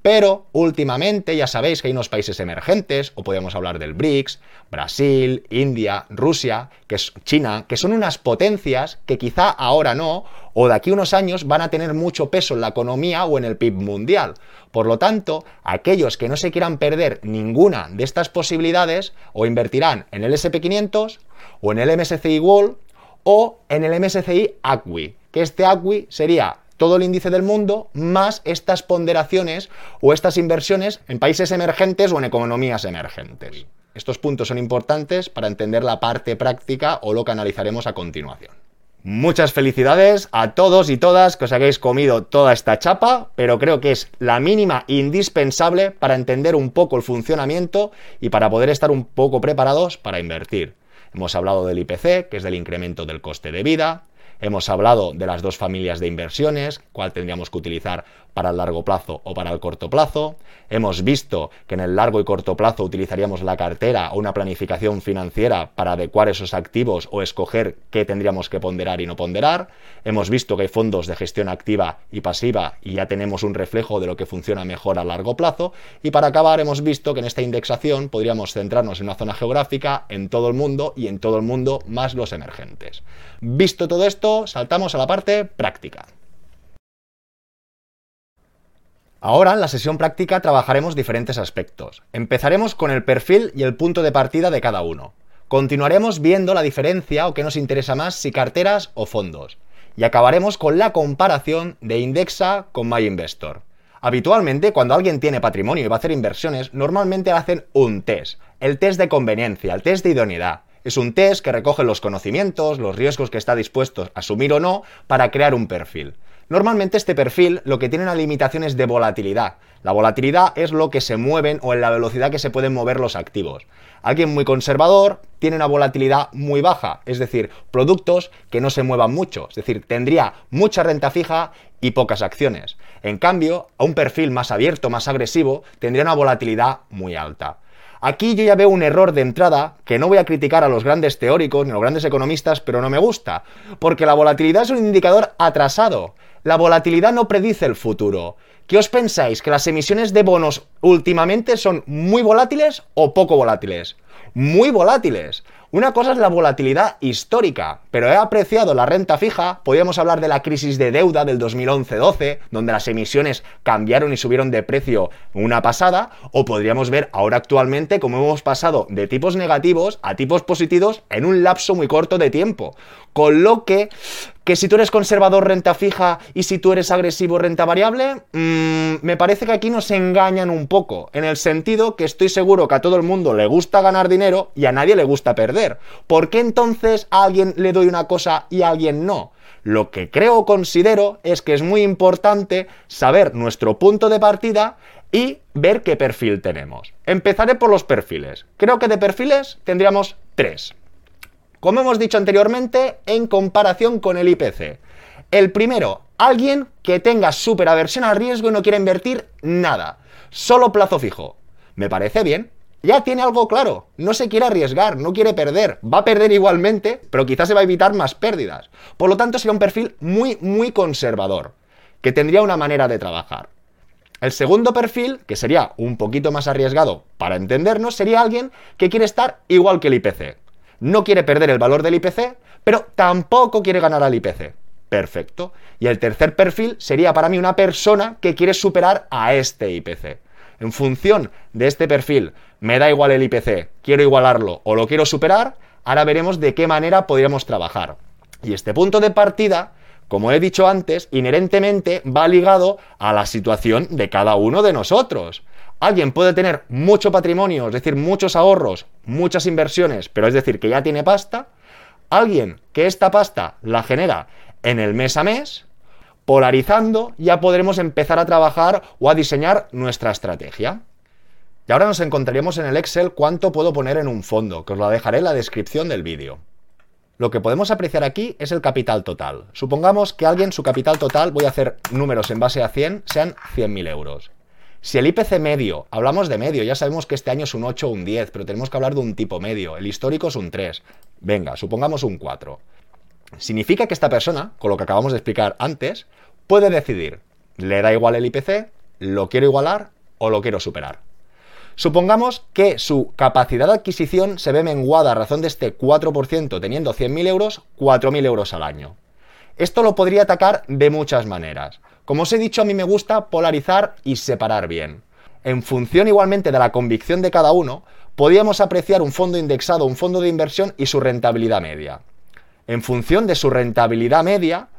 pero últimamente ya sabéis que hay unos países emergentes, o podemos hablar del BRICS, Brasil, India, Rusia, que es China, que son unas potencias que quizá ahora no, o de aquí a unos años van a tener mucho peso en la economía o en el PIB mundial. Por lo tanto, aquellos que no se quieran perder ninguna de estas posibilidades, o invertirán en el SP500, o en el MSCI World, o en el MSCI ACWI, que este ACWI sería todo el índice del mundo más estas ponderaciones o estas inversiones en países emergentes o en economías emergentes. Estos puntos son importantes para entender la parte práctica o lo que analizaremos a continuación. Muchas felicidades a todos y todas que os hayáis comido toda esta chapa, pero creo que es la mínima indispensable para entender un poco el funcionamiento y para poder estar un poco preparados para invertir. Hemos hablado del IPC, que es del incremento del coste de vida, Hemos hablado de las dos familias de inversiones, cuál tendríamos que utilizar para el largo plazo o para el corto plazo. Hemos visto que en el largo y corto plazo utilizaríamos la cartera o una planificación financiera para adecuar esos activos o escoger qué tendríamos que ponderar y no ponderar. Hemos visto que hay fondos de gestión activa y pasiva y ya tenemos un reflejo de lo que funciona mejor a largo plazo. Y para acabar hemos visto que en esta indexación podríamos centrarnos en una zona geográfica, en todo el mundo y en todo el mundo más los emergentes. Visto todo esto, saltamos a la parte práctica. Ahora, en la sesión práctica, trabajaremos diferentes aspectos. Empezaremos con el perfil y el punto de partida de cada uno. Continuaremos viendo la diferencia o qué nos interesa más, si carteras o fondos. Y acabaremos con la comparación de Indexa con MyInvestor. Habitualmente, cuando alguien tiene patrimonio y va a hacer inversiones, normalmente hacen un test. El test de conveniencia, el test de idoneidad. Es un test que recoge los conocimientos, los riesgos que está dispuesto a asumir o no para crear un perfil. Normalmente este perfil lo que tiene una limitación es de volatilidad. La volatilidad es lo que se mueven o en la velocidad que se pueden mover los activos. Alguien muy conservador tiene una volatilidad muy baja, es decir, productos que no se muevan mucho, es decir, tendría mucha renta fija y pocas acciones. En cambio, a un perfil más abierto, más agresivo, tendría una volatilidad muy alta. Aquí yo ya veo un error de entrada que no voy a criticar a los grandes teóricos ni a los grandes economistas, pero no me gusta, porque la volatilidad es un indicador atrasado. La volatilidad no predice el futuro. ¿Qué os pensáis? ¿Que las emisiones de bonos últimamente son muy volátiles o poco volátiles? Muy volátiles. Una cosa es la volatilidad histórica, pero he apreciado la renta fija, podríamos hablar de la crisis de deuda del 2011-12, donde las emisiones cambiaron y subieron de precio una pasada, o podríamos ver ahora actualmente cómo hemos pasado de tipos negativos a tipos positivos en un lapso muy corto de tiempo. Con lo que que si tú eres conservador renta fija y si tú eres agresivo renta variable, mmm, me parece que aquí nos engañan un poco, en el sentido que estoy seguro que a todo el mundo le gusta ganar dinero y a nadie le gusta perder. ¿Por qué entonces a alguien le doy una cosa y a alguien no? Lo que creo o considero es que es muy importante saber nuestro punto de partida y ver qué perfil tenemos. Empezaré por los perfiles. Creo que de perfiles tendríamos tres. Como hemos dicho anteriormente, en comparación con el IPC. El primero, alguien que tenga súper aversión al riesgo y no quiera invertir nada. Solo plazo fijo. Me parece bien. Ya tiene algo claro. No se quiere arriesgar, no quiere perder. Va a perder igualmente, pero quizás se va a evitar más pérdidas. Por lo tanto, sería un perfil muy, muy conservador, que tendría una manera de trabajar. El segundo perfil, que sería un poquito más arriesgado para entendernos, sería alguien que quiere estar igual que el IPC no quiere perder el valor del IPC, pero tampoco quiere ganar al IPC. Perfecto. Y el tercer perfil sería para mí una persona que quiere superar a este IPC. En función de este perfil, me da igual el IPC, quiero igualarlo o lo quiero superar, ahora veremos de qué manera podríamos trabajar. Y este punto de partida, como he dicho antes, inherentemente va ligado a la situación de cada uno de nosotros. Alguien puede tener mucho patrimonio, es decir, muchos ahorros, muchas inversiones, pero es decir, que ya tiene pasta. Alguien que esta pasta la genera en el mes a mes, polarizando, ya podremos empezar a trabajar o a diseñar nuestra estrategia. Y ahora nos encontraríamos en el Excel cuánto puedo poner en un fondo, que os lo dejaré en la descripción del vídeo. Lo que podemos apreciar aquí es el capital total. Supongamos que alguien su capital total, voy a hacer números en base a 100, sean 100.000 euros. Si el IPC medio, hablamos de medio, ya sabemos que este año es un 8 o un 10, pero tenemos que hablar de un tipo medio. El histórico es un 3. Venga, supongamos un 4. Significa que esta persona, con lo que acabamos de explicar antes, puede decidir, le da igual el IPC, lo quiero igualar o lo quiero superar. Supongamos que su capacidad de adquisición se ve menguada a razón de este 4%, teniendo 100.000 euros, 4.000 euros al año. Esto lo podría atacar de muchas maneras. Como os he dicho, a mí me gusta polarizar y separar bien. En función igualmente de la convicción de cada uno, podíamos apreciar un fondo indexado, un fondo de inversión y su rentabilidad media. En función de su rentabilidad media,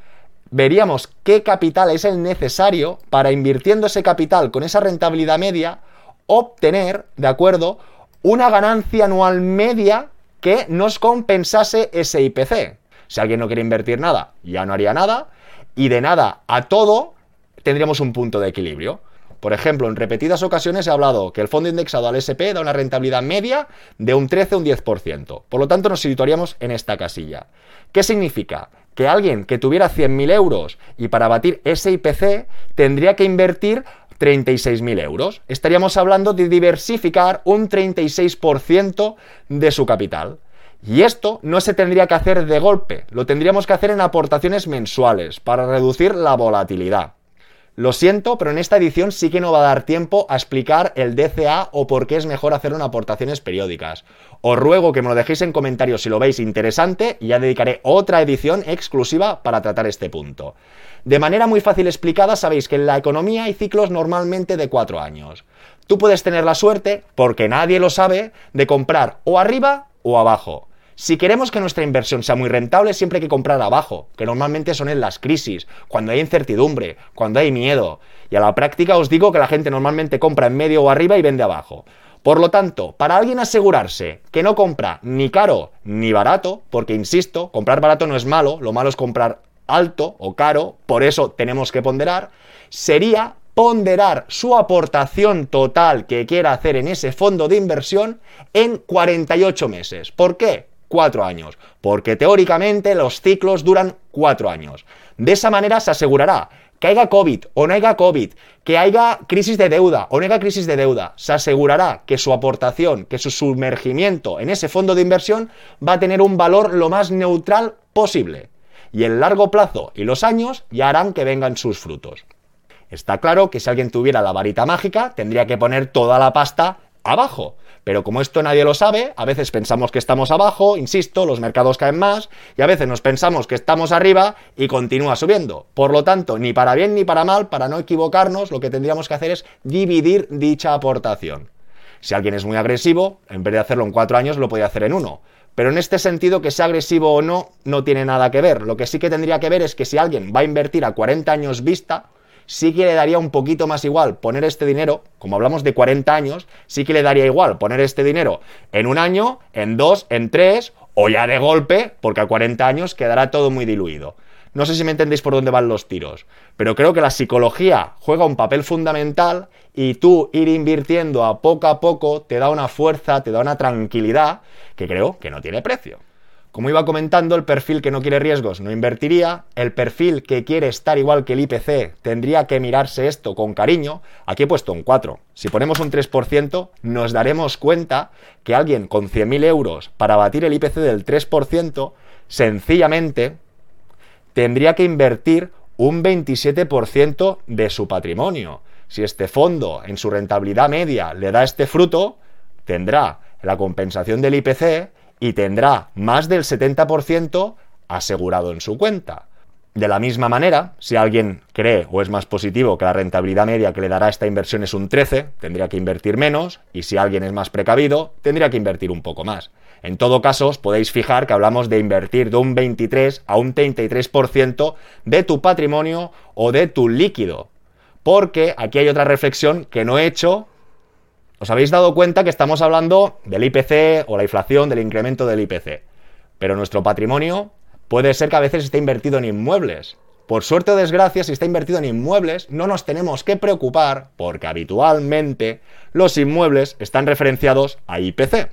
veríamos qué capital es el necesario para invirtiendo ese capital con esa rentabilidad media, obtener, ¿de acuerdo?, una ganancia anual media que nos compensase ese IPC. Si alguien no quiere invertir nada, ya no haría nada, y de nada a todo tendríamos un punto de equilibrio. Por ejemplo, en repetidas ocasiones he hablado que el fondo indexado al SP da una rentabilidad media de un 13 o un 10%. Por lo tanto, nos situaríamos en esta casilla. ¿Qué significa? Que alguien que tuviera 100.000 euros y para batir ese IPC tendría que invertir 36.000 euros. Estaríamos hablando de diversificar un 36% de su capital. Y esto no se tendría que hacer de golpe, lo tendríamos que hacer en aportaciones mensuales para reducir la volatilidad. Lo siento, pero en esta edición sí que no va a dar tiempo a explicar el DCA o por qué es mejor hacerlo en aportaciones periódicas. Os ruego que me lo dejéis en comentarios si lo veis interesante y ya dedicaré otra edición exclusiva para tratar este punto. De manera muy fácil explicada, sabéis que en la economía hay ciclos normalmente de cuatro años. Tú puedes tener la suerte, porque nadie lo sabe, de comprar o arriba o abajo. Si queremos que nuestra inversión sea muy rentable, siempre hay que comprar abajo, que normalmente son en las crisis, cuando hay incertidumbre, cuando hay miedo. Y a la práctica os digo que la gente normalmente compra en medio o arriba y vende abajo. Por lo tanto, para alguien asegurarse que no compra ni caro ni barato, porque insisto, comprar barato no es malo, lo malo es comprar alto o caro, por eso tenemos que ponderar, sería ponderar su aportación total que quiera hacer en ese fondo de inversión en 48 meses. ¿Por qué? Cuatro años, porque teóricamente los ciclos duran cuatro años. De esa manera se asegurará que haya COVID o no haya COVID, que haya crisis de deuda o no haya crisis de deuda, se asegurará que su aportación, que su sumergimiento en ese fondo de inversión va a tener un valor lo más neutral posible. Y el largo plazo y los años ya harán que vengan sus frutos. Está claro que si alguien tuviera la varita mágica, tendría que poner toda la pasta abajo. Pero como esto nadie lo sabe, a veces pensamos que estamos abajo, insisto, los mercados caen más, y a veces nos pensamos que estamos arriba y continúa subiendo. Por lo tanto, ni para bien ni para mal, para no equivocarnos, lo que tendríamos que hacer es dividir dicha aportación. Si alguien es muy agresivo, en vez de hacerlo en cuatro años, lo puede hacer en uno. Pero en este sentido, que sea agresivo o no, no tiene nada que ver. Lo que sí que tendría que ver es que si alguien va a invertir a 40 años vista, sí que le daría un poquito más igual poner este dinero, como hablamos de 40 años, sí que le daría igual poner este dinero en un año, en dos, en tres, o ya de golpe, porque a 40 años quedará todo muy diluido. No sé si me entendéis por dónde van los tiros, pero creo que la psicología juega un papel fundamental y tú ir invirtiendo a poco a poco te da una fuerza, te da una tranquilidad que creo que no tiene precio. Como iba comentando, el perfil que no quiere riesgos no invertiría, el perfil que quiere estar igual que el IPC tendría que mirarse esto con cariño. Aquí he puesto un 4. Si ponemos un 3%, nos daremos cuenta que alguien con 100.000 euros para batir el IPC del 3%, sencillamente tendría que invertir un 27% de su patrimonio. Si este fondo en su rentabilidad media le da este fruto, tendrá la compensación del IPC y tendrá más del 70% asegurado en su cuenta. De la misma manera, si alguien cree o es más positivo que la rentabilidad media que le dará esta inversión es un 13, tendría que invertir menos, y si alguien es más precavido, tendría que invertir un poco más. En todo caso, os podéis fijar que hablamos de invertir de un 23 a un 33% de tu patrimonio o de tu líquido. Porque aquí hay otra reflexión que no he hecho Os habéis dado cuenta que estamos hablando del IPC o la inflación, del incremento del IPC. Pero nuestro patrimonio puede ser que a veces esté invertido en inmuebles. Por suerte o desgracia, si está invertido en inmuebles, no nos tenemos que preocupar porque habitualmente los inmuebles están referenciados a IPC.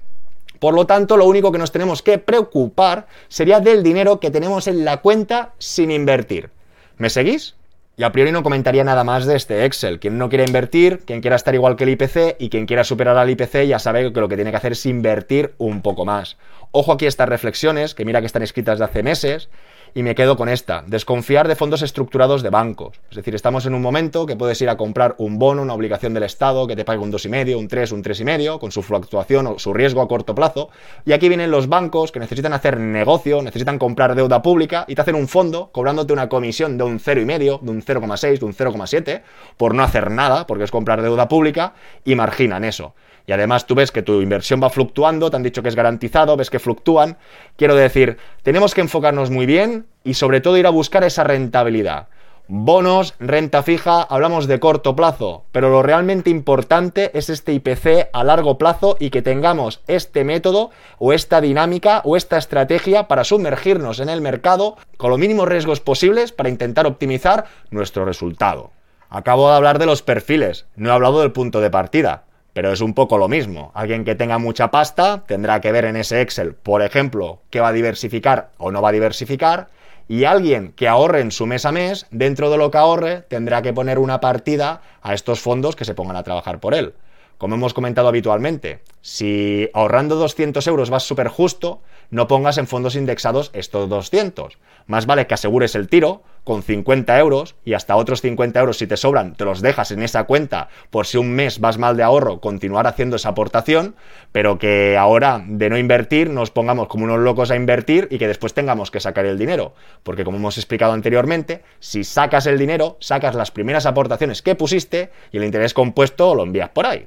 Por lo tanto, lo único que nos tenemos que preocupar sería del dinero que tenemos en la cuenta sin invertir. ¿Me seguís? Y a priori no comentaría nada más de este Excel. Quien no quiera invertir, quien quiera estar igual que el IPC y quien quiera superar al IPC ya sabe que lo que tiene que hacer es invertir un poco más. Ojo aquí estas reflexiones, que mira que están escritas de hace meses, y me quedo con esta, desconfiar de fondos estructurados de bancos. Es decir, estamos en un momento que puedes ir a comprar un bono, una obligación del Estado que te pague un 2,5, un 3, un 3,5, con su fluctuación o su riesgo a corto plazo. Y aquí vienen los bancos que necesitan hacer negocio, necesitan comprar deuda pública y te hacen un fondo cobrándote una comisión de un 0,5, de un 0,6, de un 0,7, por no hacer nada, porque es comprar deuda pública, y marginan eso y además tú ves que tu inversión va fluctuando, te han dicho que es garantizado, ves que fluctúan. Quiero decir, tenemos que enfocarnos muy bien y sobre todo ir a buscar esa rentabilidad. Bonos, renta fija, hablamos de corto plazo, pero lo realmente importante es este IPC a largo plazo y que tengamos este método o esta dinámica o esta estrategia para sumergirnos en el mercado con los mínimos riesgos posibles para intentar optimizar nuestro resultado. Acabo de hablar de los perfiles, no he hablado del punto de partida. Pero es un poco lo mismo. Alguien que tenga mucha pasta tendrá que ver en ese Excel, por ejemplo, qué va a diversificar o no va a diversificar. Y alguien que ahorre en su mes a mes, dentro de lo que ahorre, tendrá que poner una partida a estos fondos que se pongan a trabajar por él. Como hemos comentado habitualmente, si ahorrando 200 euros vas súper justo, no pongas en fondos indexados estos 200. Más vale que asegures el tiro con 50 euros y hasta otros 50 euros si te sobran te los dejas en esa cuenta por si un mes vas mal de ahorro continuar haciendo esa aportación, pero que ahora de no invertir nos pongamos como unos locos a invertir y que después tengamos que sacar el dinero. Porque como hemos explicado anteriormente, si sacas el dinero, sacas las primeras aportaciones que pusiste y el interés compuesto lo envías por ahí.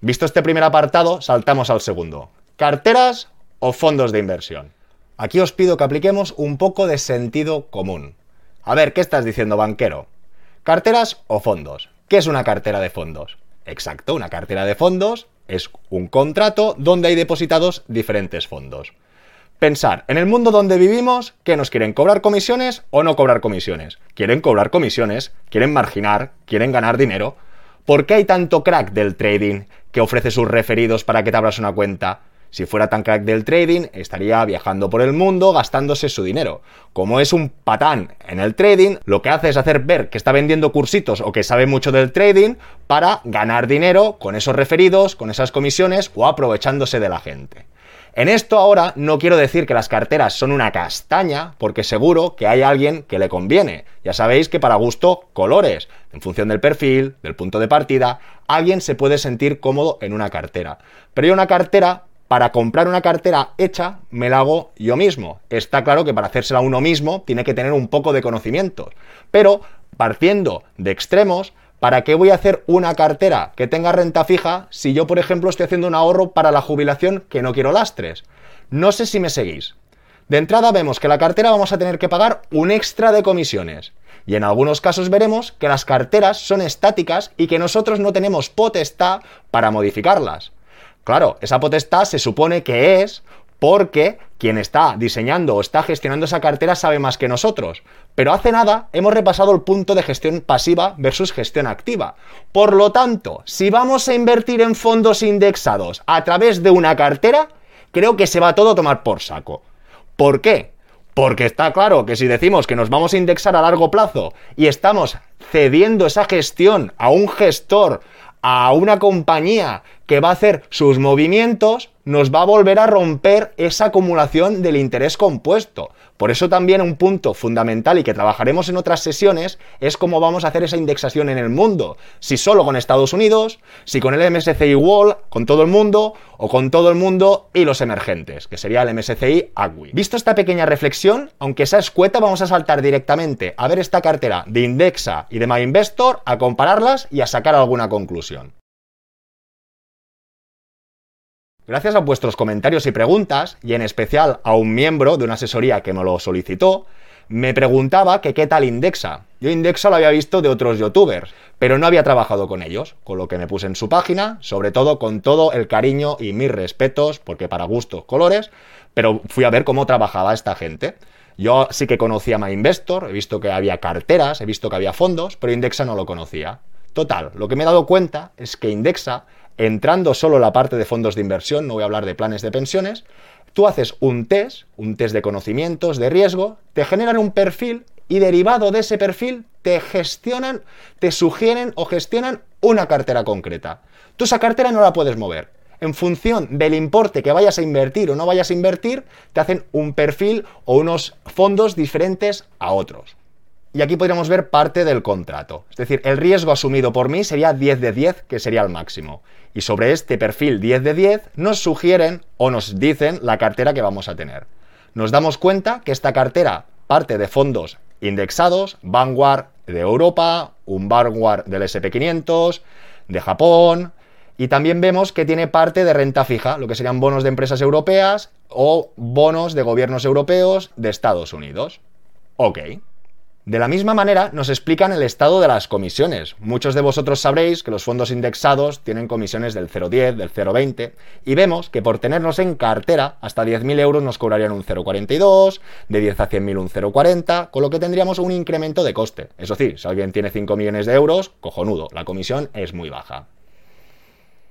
Visto este primer apartado, saltamos al segundo. Carteras o fondos de inversión. Aquí os pido que apliquemos un poco de sentido común. A ver, ¿qué estás diciendo, banquero? ¿Carteras o fondos? ¿Qué es una cartera de fondos? Exacto, una cartera de fondos es un contrato donde hay depositados diferentes fondos. Pensar, en el mundo donde vivimos, ¿qué nos quieren cobrar comisiones o no cobrar comisiones? Quieren cobrar comisiones, quieren marginar, quieren ganar dinero. ¿Por qué hay tanto crack del trading que ofrece sus referidos para que te abras una cuenta? Si fuera tan crack del trading, estaría viajando por el mundo gastándose su dinero. Como es un patán en el trading, lo que hace es hacer ver que está vendiendo cursitos o que sabe mucho del trading para ganar dinero con esos referidos, con esas comisiones o aprovechándose de la gente. En esto ahora no quiero decir que las carteras son una castaña, porque seguro que hay alguien que le conviene. Ya sabéis que para gusto, colores. En función del perfil, del punto de partida, alguien se puede sentir cómodo en una cartera. Pero yo una cartera, para comprar una cartera hecha, me la hago yo mismo. Está claro que para hacérsela uno mismo tiene que tener un poco de conocimientos. Pero partiendo de extremos, ¿Para qué voy a hacer una cartera que tenga renta fija si yo, por ejemplo, estoy haciendo un ahorro para la jubilación que no quiero lastres? No sé si me seguís. De entrada vemos que la cartera vamos a tener que pagar un extra de comisiones. Y en algunos casos veremos que las carteras son estáticas y que nosotros no tenemos potestad para modificarlas. Claro, esa potestad se supone que es porque quien está diseñando o está gestionando esa cartera sabe más que nosotros. Pero hace nada hemos repasado el punto de gestión pasiva versus gestión activa. Por lo tanto, si vamos a invertir en fondos indexados a través de una cartera, creo que se va todo a tomar por saco. ¿Por qué? Porque está claro que si decimos que nos vamos a indexar a largo plazo y estamos cediendo esa gestión a un gestor, a una compañía que va a hacer sus movimientos, nos va a volver a romper esa acumulación del interés compuesto. Por eso también un punto fundamental y que trabajaremos en otras sesiones es cómo vamos a hacer esa indexación en el mundo. Si solo con Estados Unidos, si con el MSCI World, con todo el mundo, o con todo el mundo y los emergentes, que sería el MSCI AGWI. Visto esta pequeña reflexión, aunque sea escueta, vamos a saltar directamente a ver esta cartera de Indexa y de MyInvestor, a compararlas y a sacar alguna conclusión. Gracias a vuestros comentarios y preguntas, y en especial a un miembro de una asesoría que me lo solicitó, me preguntaba que qué tal indexa. Yo Indexa lo había visto de otros youtubers, pero no había trabajado con ellos, con lo que me puse en su página, sobre todo con todo el cariño y mis respetos, porque para gustos colores, pero fui a ver cómo trabajaba esta gente. Yo sí que conocía MyInvestor, he visto que había carteras, he visto que había fondos, pero Indexa no lo conocía. Total, lo que me he dado cuenta es que Indexa, entrando solo en la parte de fondos de inversión, no voy a hablar de planes de pensiones, tú haces un test, un test de conocimientos, de riesgo, te generan un perfil y derivado de ese perfil te gestionan, te sugieren o gestionan una cartera concreta. Tú esa cartera no la puedes mover. En función del importe que vayas a invertir o no vayas a invertir, te hacen un perfil o unos fondos diferentes a otros. Y aquí podríamos ver parte del contrato. Es decir, el riesgo asumido por mí sería 10 de 10, que sería el máximo. Y sobre este perfil 10 de 10 nos sugieren o nos dicen la cartera que vamos a tener. Nos damos cuenta que esta cartera parte de fondos indexados, Vanguard de Europa, un Vanguard del SP500, de Japón, y también vemos que tiene parte de renta fija, lo que serían bonos de empresas europeas o bonos de gobiernos europeos de Estados Unidos. Ok. De la misma manera, nos explican el estado de las comisiones. Muchos de vosotros sabréis que los fondos indexados tienen comisiones del 0,10, del 0,20, y vemos que por tenernos en cartera, hasta 10.000 euros nos cobrarían un 0,42, de 10 a 100.000 un 0,40, con lo que tendríamos un incremento de coste. Eso sí, si alguien tiene 5 millones de euros, cojonudo, la comisión es muy baja.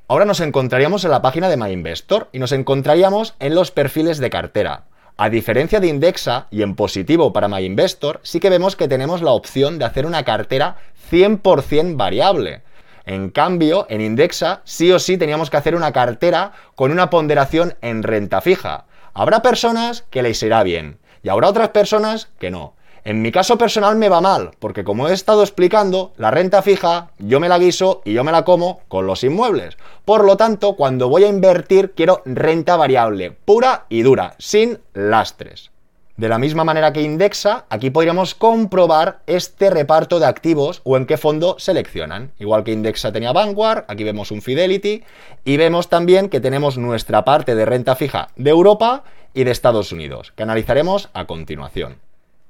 Ahora nos encontraríamos en la página de MyInvestor y nos encontraríamos en los perfiles de cartera. A diferencia de Indexa y en positivo para MyInvestor, sí que vemos que tenemos la opción de hacer una cartera 100% variable. En cambio, en Indexa sí o sí teníamos que hacer una cartera con una ponderación en renta fija. Habrá personas que les irá bien y habrá otras personas que no. En mi caso personal me va mal, porque como he estado explicando, la renta fija yo me la guiso y yo me la como con los inmuebles. Por lo tanto, cuando voy a invertir quiero renta variable, pura y dura, sin lastres. De la misma manera que Indexa, aquí podríamos comprobar este reparto de activos o en qué fondo seleccionan. Igual que Indexa tenía Vanguard, aquí vemos un Fidelity y vemos también que tenemos nuestra parte de renta fija de Europa y de Estados Unidos, que analizaremos a continuación.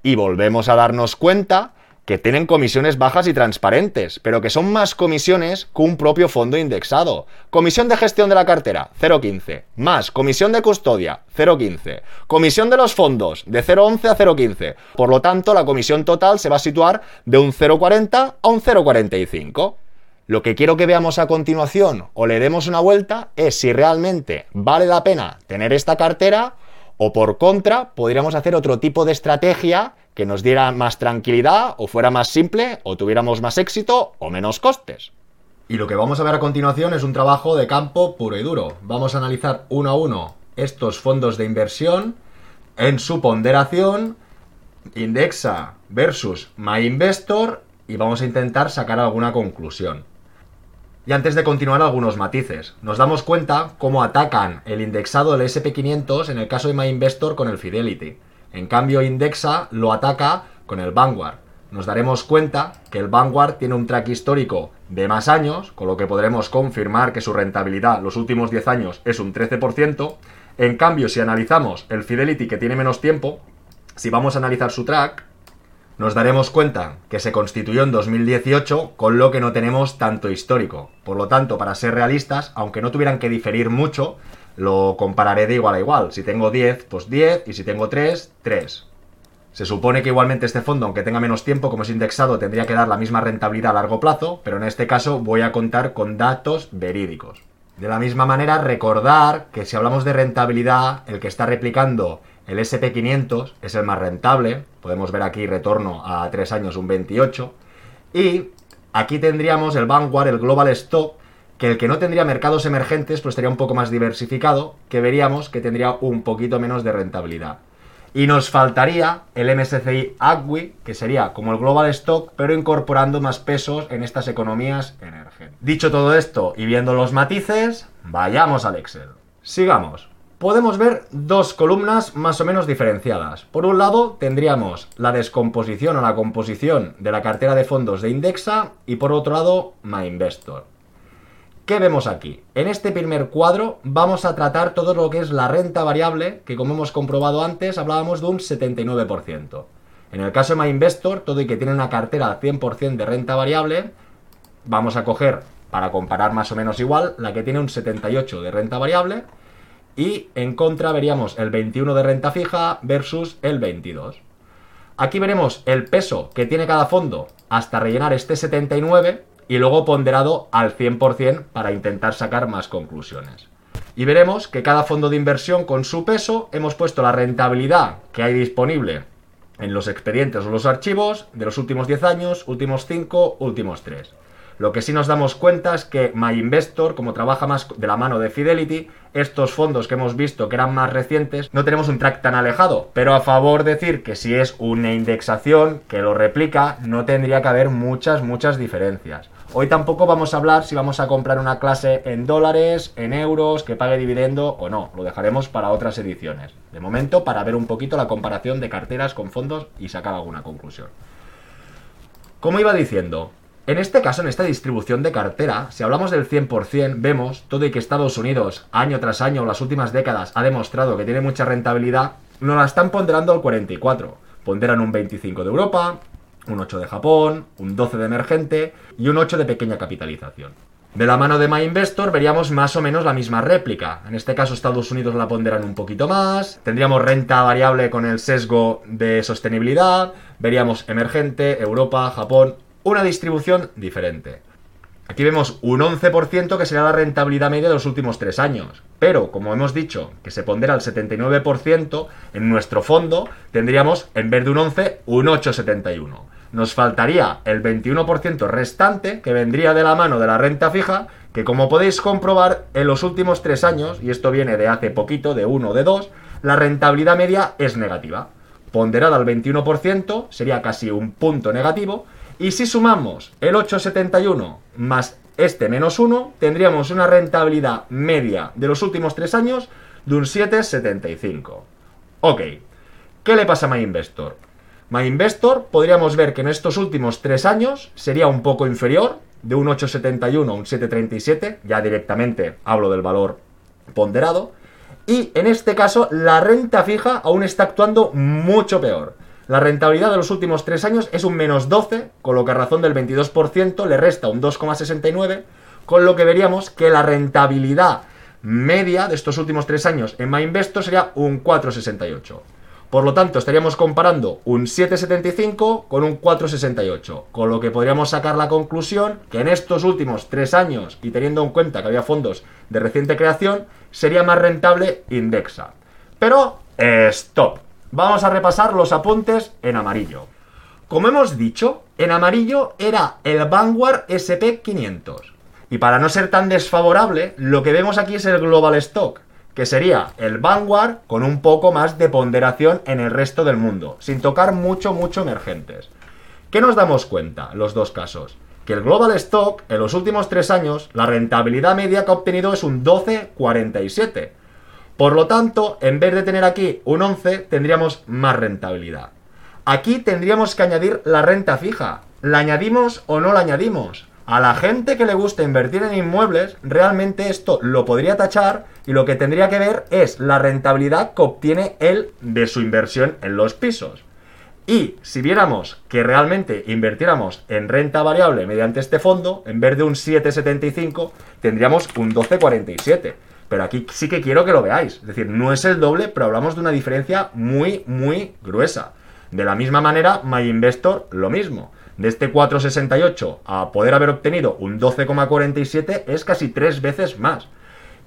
Y volvemos a darnos cuenta que tienen comisiones bajas y transparentes, pero que son más comisiones que un propio fondo indexado. Comisión de gestión de la cartera, 0,15. Más comisión de custodia, 0,15. Comisión de los fondos, de 0,11 a 0,15. Por lo tanto, la comisión total se va a situar de un 0,40 a un 0,45. Lo que quiero que veamos a continuación o le demos una vuelta es si realmente vale la pena tener esta cartera o por contra, podríamos hacer otro tipo de estrategia que nos diera más tranquilidad o fuera más simple o tuviéramos más éxito o menos costes. Y lo que vamos a ver a continuación es un trabajo de campo puro y duro. Vamos a analizar uno a uno estos fondos de inversión en su ponderación, Indexa versus MyInvestor y vamos a intentar sacar alguna conclusión. Y antes de continuar, algunos matices. Nos damos cuenta cómo atacan el indexado del SP500 en el caso de MyInvestor con el Fidelity. En cambio, Indexa lo ataca con el Vanguard. Nos daremos cuenta que el Vanguard tiene un track histórico de más años, con lo que podremos confirmar que su rentabilidad los últimos 10 años es un 13%. En cambio, si analizamos el Fidelity que tiene menos tiempo, si vamos a analizar su track, nos daremos cuenta que se constituyó en 2018, con lo que no tenemos tanto histórico. Por lo tanto, para ser realistas, aunque no tuvieran que diferir mucho, lo compararé de igual a igual. Si tengo 10, pues 10, y si tengo 3, 3. Se supone que igualmente este fondo, aunque tenga menos tiempo, como es indexado, tendría que dar la misma rentabilidad a largo plazo, pero en este caso voy a contar con datos verídicos. De la misma manera, recordar que si hablamos de rentabilidad, el que está replicando el SP500 es el más rentable, podemos ver aquí retorno a 3 años un 28. Y aquí tendríamos el Vanguard, el Global Stock, que el que no tendría mercados emergentes, pues estaría un poco más diversificado, que veríamos que tendría un poquito menos de rentabilidad. Y nos faltaría el MSCI AGWI, que sería como el Global Stock, pero incorporando más pesos en estas economías emergentes. Dicho todo esto y viendo los matices, vayamos al Excel. Sigamos podemos ver dos columnas más o menos diferenciadas. Por un lado tendríamos la descomposición o la composición de la cartera de fondos de Indexa y por otro lado MyInvestor. ¿Qué vemos aquí? En este primer cuadro vamos a tratar todo lo que es la renta variable, que como hemos comprobado antes hablábamos de un 79%. En el caso de MyInvestor, todo y que tiene una cartera al 100% de renta variable, vamos a coger, para comparar más o menos igual, la que tiene un 78 de renta variable y en contra veríamos el 21 de renta fija versus el 22. Aquí veremos el peso que tiene cada fondo hasta rellenar este 79 y luego ponderado al 100% para intentar sacar más conclusiones. Y veremos que cada fondo de inversión con su peso hemos puesto la rentabilidad que hay disponible en los expedientes o los archivos de los últimos 10 años, últimos 5, últimos 3. Lo que sí nos damos cuenta es que MyInvestor, como trabaja más de la mano de Fidelity, estos fondos que hemos visto que eran más recientes, no tenemos un track tan alejado. Pero a favor decir que si es una indexación que lo replica, no tendría que haber muchas, muchas diferencias. Hoy tampoco vamos a hablar si vamos a comprar una clase en dólares, en euros, que pague dividendo o no. Lo dejaremos para otras ediciones. De momento, para ver un poquito la comparación de carteras con fondos y sacar alguna conclusión. Como iba diciendo, en este caso, en esta distribución de cartera, si hablamos del 100%, vemos todo y que Estados Unidos, año tras año, las últimas décadas, ha demostrado que tiene mucha rentabilidad, nos la están ponderando al 44. Ponderan un 25 de Europa, un 8 de Japón, un 12 de emergente y un 8 de pequeña capitalización. De la mano de MyInvestor veríamos más o menos la misma réplica. En este caso Estados Unidos la ponderan un poquito más, tendríamos renta variable con el sesgo de sostenibilidad, veríamos emergente, Europa, Japón, una distribución diferente. Aquí vemos un 11% que será la rentabilidad media de los últimos tres años. Pero, como hemos dicho, que se pondera al 79%, en nuestro fondo tendríamos, en vez de un 11, un 8,71. Nos faltaría el 21% restante, que vendría de la mano de la renta fija, que como podéis comprobar, en los últimos tres años, y esto viene de hace poquito, de 1 o de 2, la rentabilidad media es negativa. Ponderada al 21%, sería casi un punto negativo, y si sumamos el 8,71 más este menos 1, tendríamos una rentabilidad media de los últimos 3 años de un 7,75. Ok, ¿qué le pasa a MyInvestor? MyInvestor podríamos ver que en estos últimos 3 años sería un poco inferior, de un 8,71 a un 7,37, ya directamente hablo del valor ponderado, y en este caso la renta fija aún está actuando mucho peor. La rentabilidad de los últimos tres años es un menos 12, con lo que a razón del 22% le resta un 2,69, con lo que veríamos que la rentabilidad media de estos últimos tres años en MyInvestor sería un 4,68. Por lo tanto, estaríamos comparando un 7,75 con un 4,68, con lo que podríamos sacar la conclusión que en estos últimos tres años, y teniendo en cuenta que había fondos de reciente creación, sería más rentable Indexa. Pero, stop. Vamos a repasar los apuntes en amarillo. Como hemos dicho, en amarillo era el Vanguard SP500. Y para no ser tan desfavorable, lo que vemos aquí es el Global Stock, que sería el Vanguard con un poco más de ponderación en el resto del mundo, sin tocar mucho, mucho emergentes. ¿Qué nos damos cuenta los dos casos? Que el Global Stock en los últimos tres años, la rentabilidad media que ha obtenido es un 12,47 por lo tanto, en vez de tener aquí un 11, tendríamos más rentabilidad. Aquí tendríamos que añadir la renta fija. ¿La añadimos o no la añadimos? A la gente que le gusta invertir en inmuebles, realmente esto lo podría tachar y lo que tendría que ver es la rentabilidad que obtiene él de su inversión en los pisos. Y si viéramos que realmente invirtiéramos en renta variable mediante este fondo, en vez de un 7,75, tendríamos un 12,47. Pero aquí sí que quiero que lo veáis. Es decir, no es el doble, pero hablamos de una diferencia muy, muy gruesa. De la misma manera, MyInvestor, lo mismo. De este 4,68 a poder haber obtenido un 12,47 es casi tres veces más.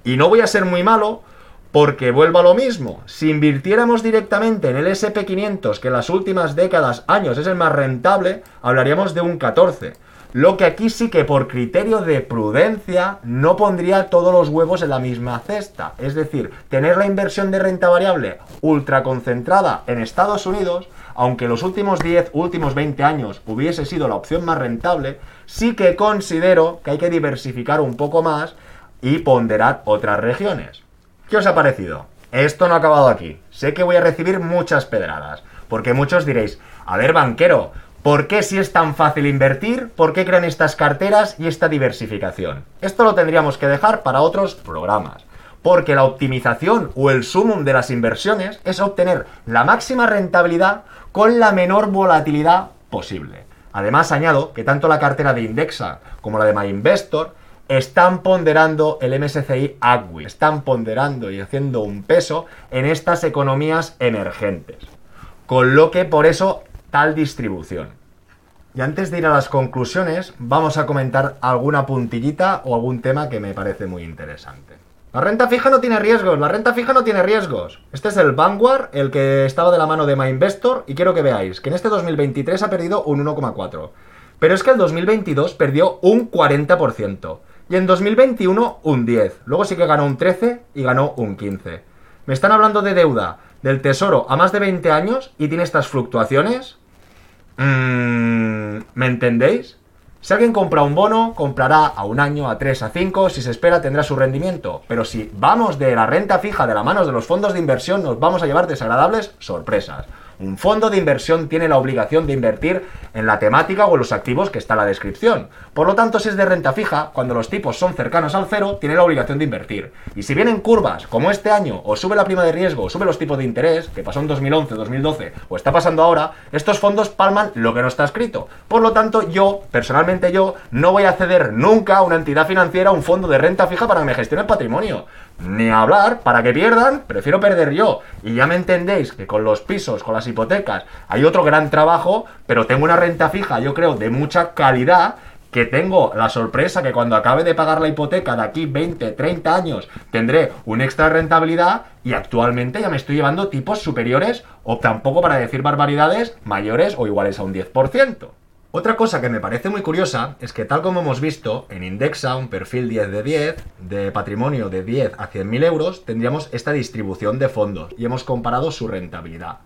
Y no voy a ser muy malo porque vuelvo a lo mismo. Si invirtiéramos directamente en el SP500, que en las últimas décadas, años es el más rentable, hablaríamos de un 14. Lo que aquí sí que por criterio de prudencia no pondría todos los huevos en la misma cesta. Es decir, tener la inversión de renta variable ultra concentrada en Estados Unidos, aunque los últimos 10, últimos 20 años hubiese sido la opción más rentable, sí que considero que hay que diversificar un poco más y ponderar otras regiones. ¿Qué os ha parecido? Esto no ha acabado aquí. Sé que voy a recibir muchas pedradas, porque muchos diréis, a ver banquero, ¿Por qué si es tan fácil invertir? ¿Por qué crean estas carteras y esta diversificación? Esto lo tendríamos que dejar para otros programas. porque la optimización o el sumum de las inversiones es obtener la máxima rentabilidad con la menor volatilidad posible. Además, añado que tanto la cartera de Indexa como la de MyInvestor están ponderando el MSCI AGWI, están ponderando y haciendo un peso en estas economías emergentes. Con lo que por eso tal distribución. Y antes de ir a las conclusiones, vamos a comentar alguna puntillita o algún tema que me parece muy interesante. La renta fija no tiene riesgos, la renta fija no tiene riesgos. Este es el Vanguard, el que estaba de la mano de MyInvestor, y quiero que veáis que en este 2023 ha perdido un 1,4. Pero es que el 2022 perdió un 40%. Y en 2021 un 10. Luego sí que ganó un 13 y ganó un 15. Me están hablando de deuda del tesoro a más de 20 años y tiene estas fluctuaciones. Mm, ¿Me entendéis? Si alguien compra un bono, comprará a un año, a tres, a cinco, si se espera tendrá su rendimiento. Pero si vamos de la renta fija de la mano de los fondos de inversión, nos vamos a llevar desagradables sorpresas. Un fondo de inversión tiene la obligación de invertir en la temática o en los activos que está en la descripción. Por lo tanto, si es de renta fija, cuando los tipos son cercanos al cero, tiene la obligación de invertir. Y si vienen curvas, como este año, o sube la prima de riesgo, o sube los tipos de interés, que pasó en 2011, 2012, o está pasando ahora, estos fondos palman lo que no está escrito. Por lo tanto, yo, personalmente yo, no voy a ceder nunca a una entidad financiera un fondo de renta fija para que me gestione el patrimonio ni hablar, para que pierdan, prefiero perder yo. Y ya me entendéis que con los pisos, con las hipotecas, hay otro gran trabajo, pero tengo una renta fija, yo creo, de mucha calidad, que tengo la sorpresa que cuando acabe de pagar la hipoteca de aquí 20, 30 años, tendré una extra rentabilidad y actualmente ya me estoy llevando tipos superiores o tampoco para decir barbaridades mayores o iguales a un 10%. Otra cosa que me parece muy curiosa es que tal como hemos visto, en Indexa, un perfil 10 de 10, de patrimonio de 10 a 100.000 euros, tendríamos esta distribución de fondos y hemos comparado su rentabilidad.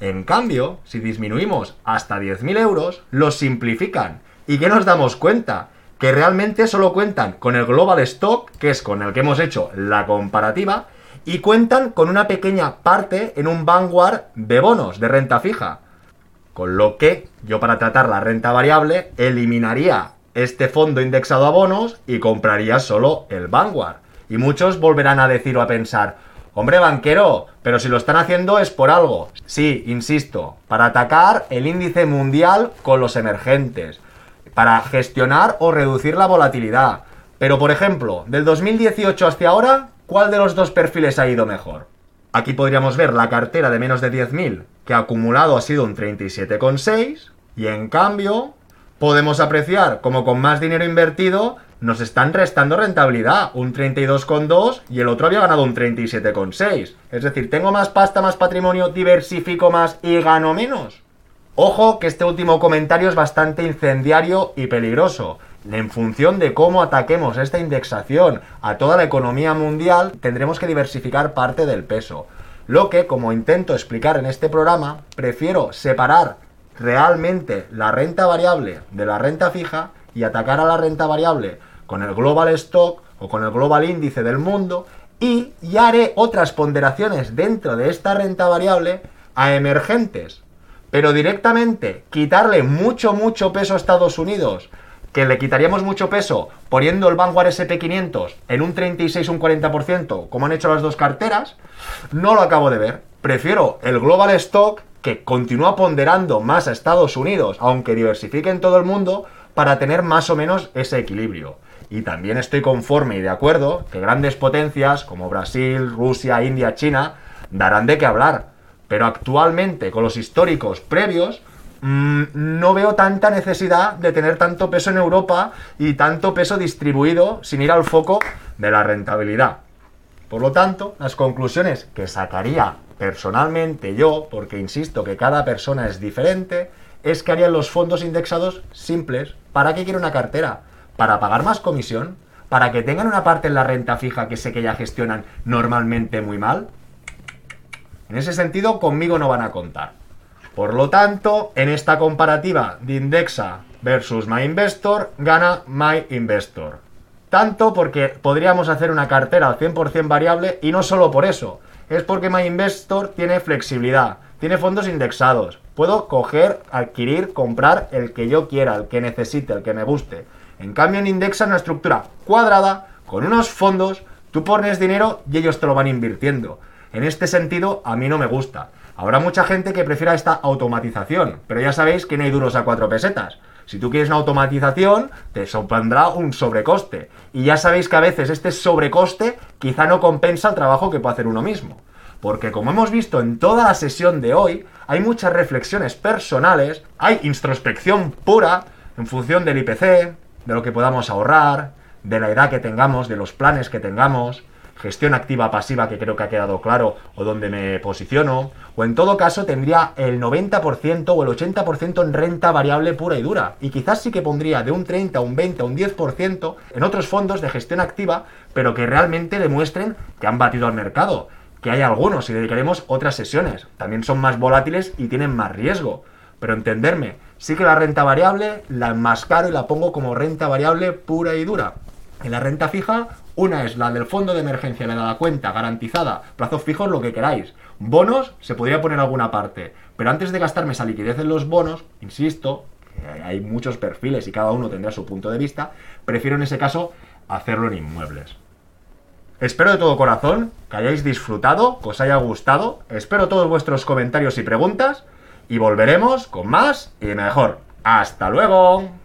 En cambio, si disminuimos hasta 10.000 euros, los simplifican. ¿Y qué nos damos cuenta? Que realmente solo cuentan con el Global Stock, que es con el que hemos hecho la comparativa, y cuentan con una pequeña parte en un Vanguard de bonos de renta fija. Con lo que yo para tratar la renta variable eliminaría este fondo indexado a bonos y compraría solo el Vanguard. Y muchos volverán a decir o a pensar, hombre banquero, pero si lo están haciendo es por algo. Sí, insisto, para atacar el índice mundial con los emergentes, para gestionar o reducir la volatilidad. Pero por ejemplo, del 2018 hasta ahora, ¿cuál de los dos perfiles ha ido mejor? Aquí podríamos ver la cartera de menos de 10.000, que acumulado ha sido un 37,6, y en cambio podemos apreciar como con más dinero invertido nos están restando rentabilidad, un 32,2 y el otro había ganado un 37,6. Es decir, tengo más pasta, más patrimonio, diversifico más y gano menos. Ojo que este último comentario es bastante incendiario y peligroso en función de cómo ataquemos esta indexación a toda la economía mundial, tendremos que diversificar parte del peso. Lo que, como intento explicar en este programa, prefiero separar realmente la renta variable de la renta fija y atacar a la renta variable con el Global Stock o con el Global Índice del mundo y ya haré otras ponderaciones dentro de esta renta variable a emergentes. Pero directamente quitarle mucho, mucho peso a Estados Unidos que le quitaríamos mucho peso poniendo el Vanguard SP500 en un 36 o un 40%, como han hecho las dos carteras, no lo acabo de ver. Prefiero el Global Stock, que continúa ponderando más a Estados Unidos, aunque diversifique en todo el mundo, para tener más o menos ese equilibrio. Y también estoy conforme y de acuerdo que grandes potencias como Brasil, Rusia, India, China darán de qué hablar. Pero actualmente, con los históricos previos, no veo tanta necesidad de tener tanto peso en Europa y tanto peso distribuido sin ir al foco de la rentabilidad. Por lo tanto, las conclusiones que sacaría personalmente yo, porque insisto que cada persona es diferente, es que harían los fondos indexados simples. ¿Para qué quiero una cartera? ¿Para pagar más comisión? ¿Para que tengan una parte en la renta fija que sé que ya gestionan normalmente muy mal? En ese sentido, conmigo no van a contar. Por lo tanto, en esta comparativa de Indexa versus MyInvestor, gana MyInvestor. Tanto porque podríamos hacer una cartera al 100% variable y no solo por eso, es porque MyInvestor tiene flexibilidad, tiene fondos indexados. Puedo coger, adquirir, comprar el que yo quiera, el que necesite, el que me guste. En cambio, en Indexa es una estructura cuadrada con unos fondos Tú pones dinero y ellos te lo van invirtiendo. En este sentido, a mí no me gusta. Habrá mucha gente que prefiera esta automatización, pero ya sabéis que no hay duros a cuatro pesetas. Si tú quieres una automatización, te supondrá un sobrecoste. Y ya sabéis que a veces este sobrecoste quizá no compensa el trabajo que puede hacer uno mismo. Porque como hemos visto en toda la sesión de hoy, hay muchas reflexiones personales, hay introspección pura en función del IPC, de lo que podamos ahorrar, de la edad que tengamos, de los planes que tengamos, gestión activa pasiva que creo que ha quedado claro o donde me posiciono, o en todo caso tendría el 90% o el 80% en renta variable pura y dura, y quizás sí que pondría de un 30, un 20, un 10% en otros fondos de gestión activa, pero que realmente demuestren que han batido al mercado, que hay algunos y dedicaremos otras sesiones, también son más volátiles y tienen más riesgo, pero entenderme, sí que la renta variable la enmascaro y la pongo como renta variable pura y dura. En la renta fija, una es la del fondo de emergencia, la de la cuenta, garantizada, plazos fijos, lo que queráis. Bonos, se podría poner alguna parte. Pero antes de gastarme esa liquidez en los bonos, insisto, hay muchos perfiles y cada uno tendrá su punto de vista, prefiero en ese caso hacerlo en inmuebles. Espero de todo corazón que hayáis disfrutado, que os haya gustado. Espero todos vuestros comentarios y preguntas. Y volveremos con más y mejor. ¡Hasta luego!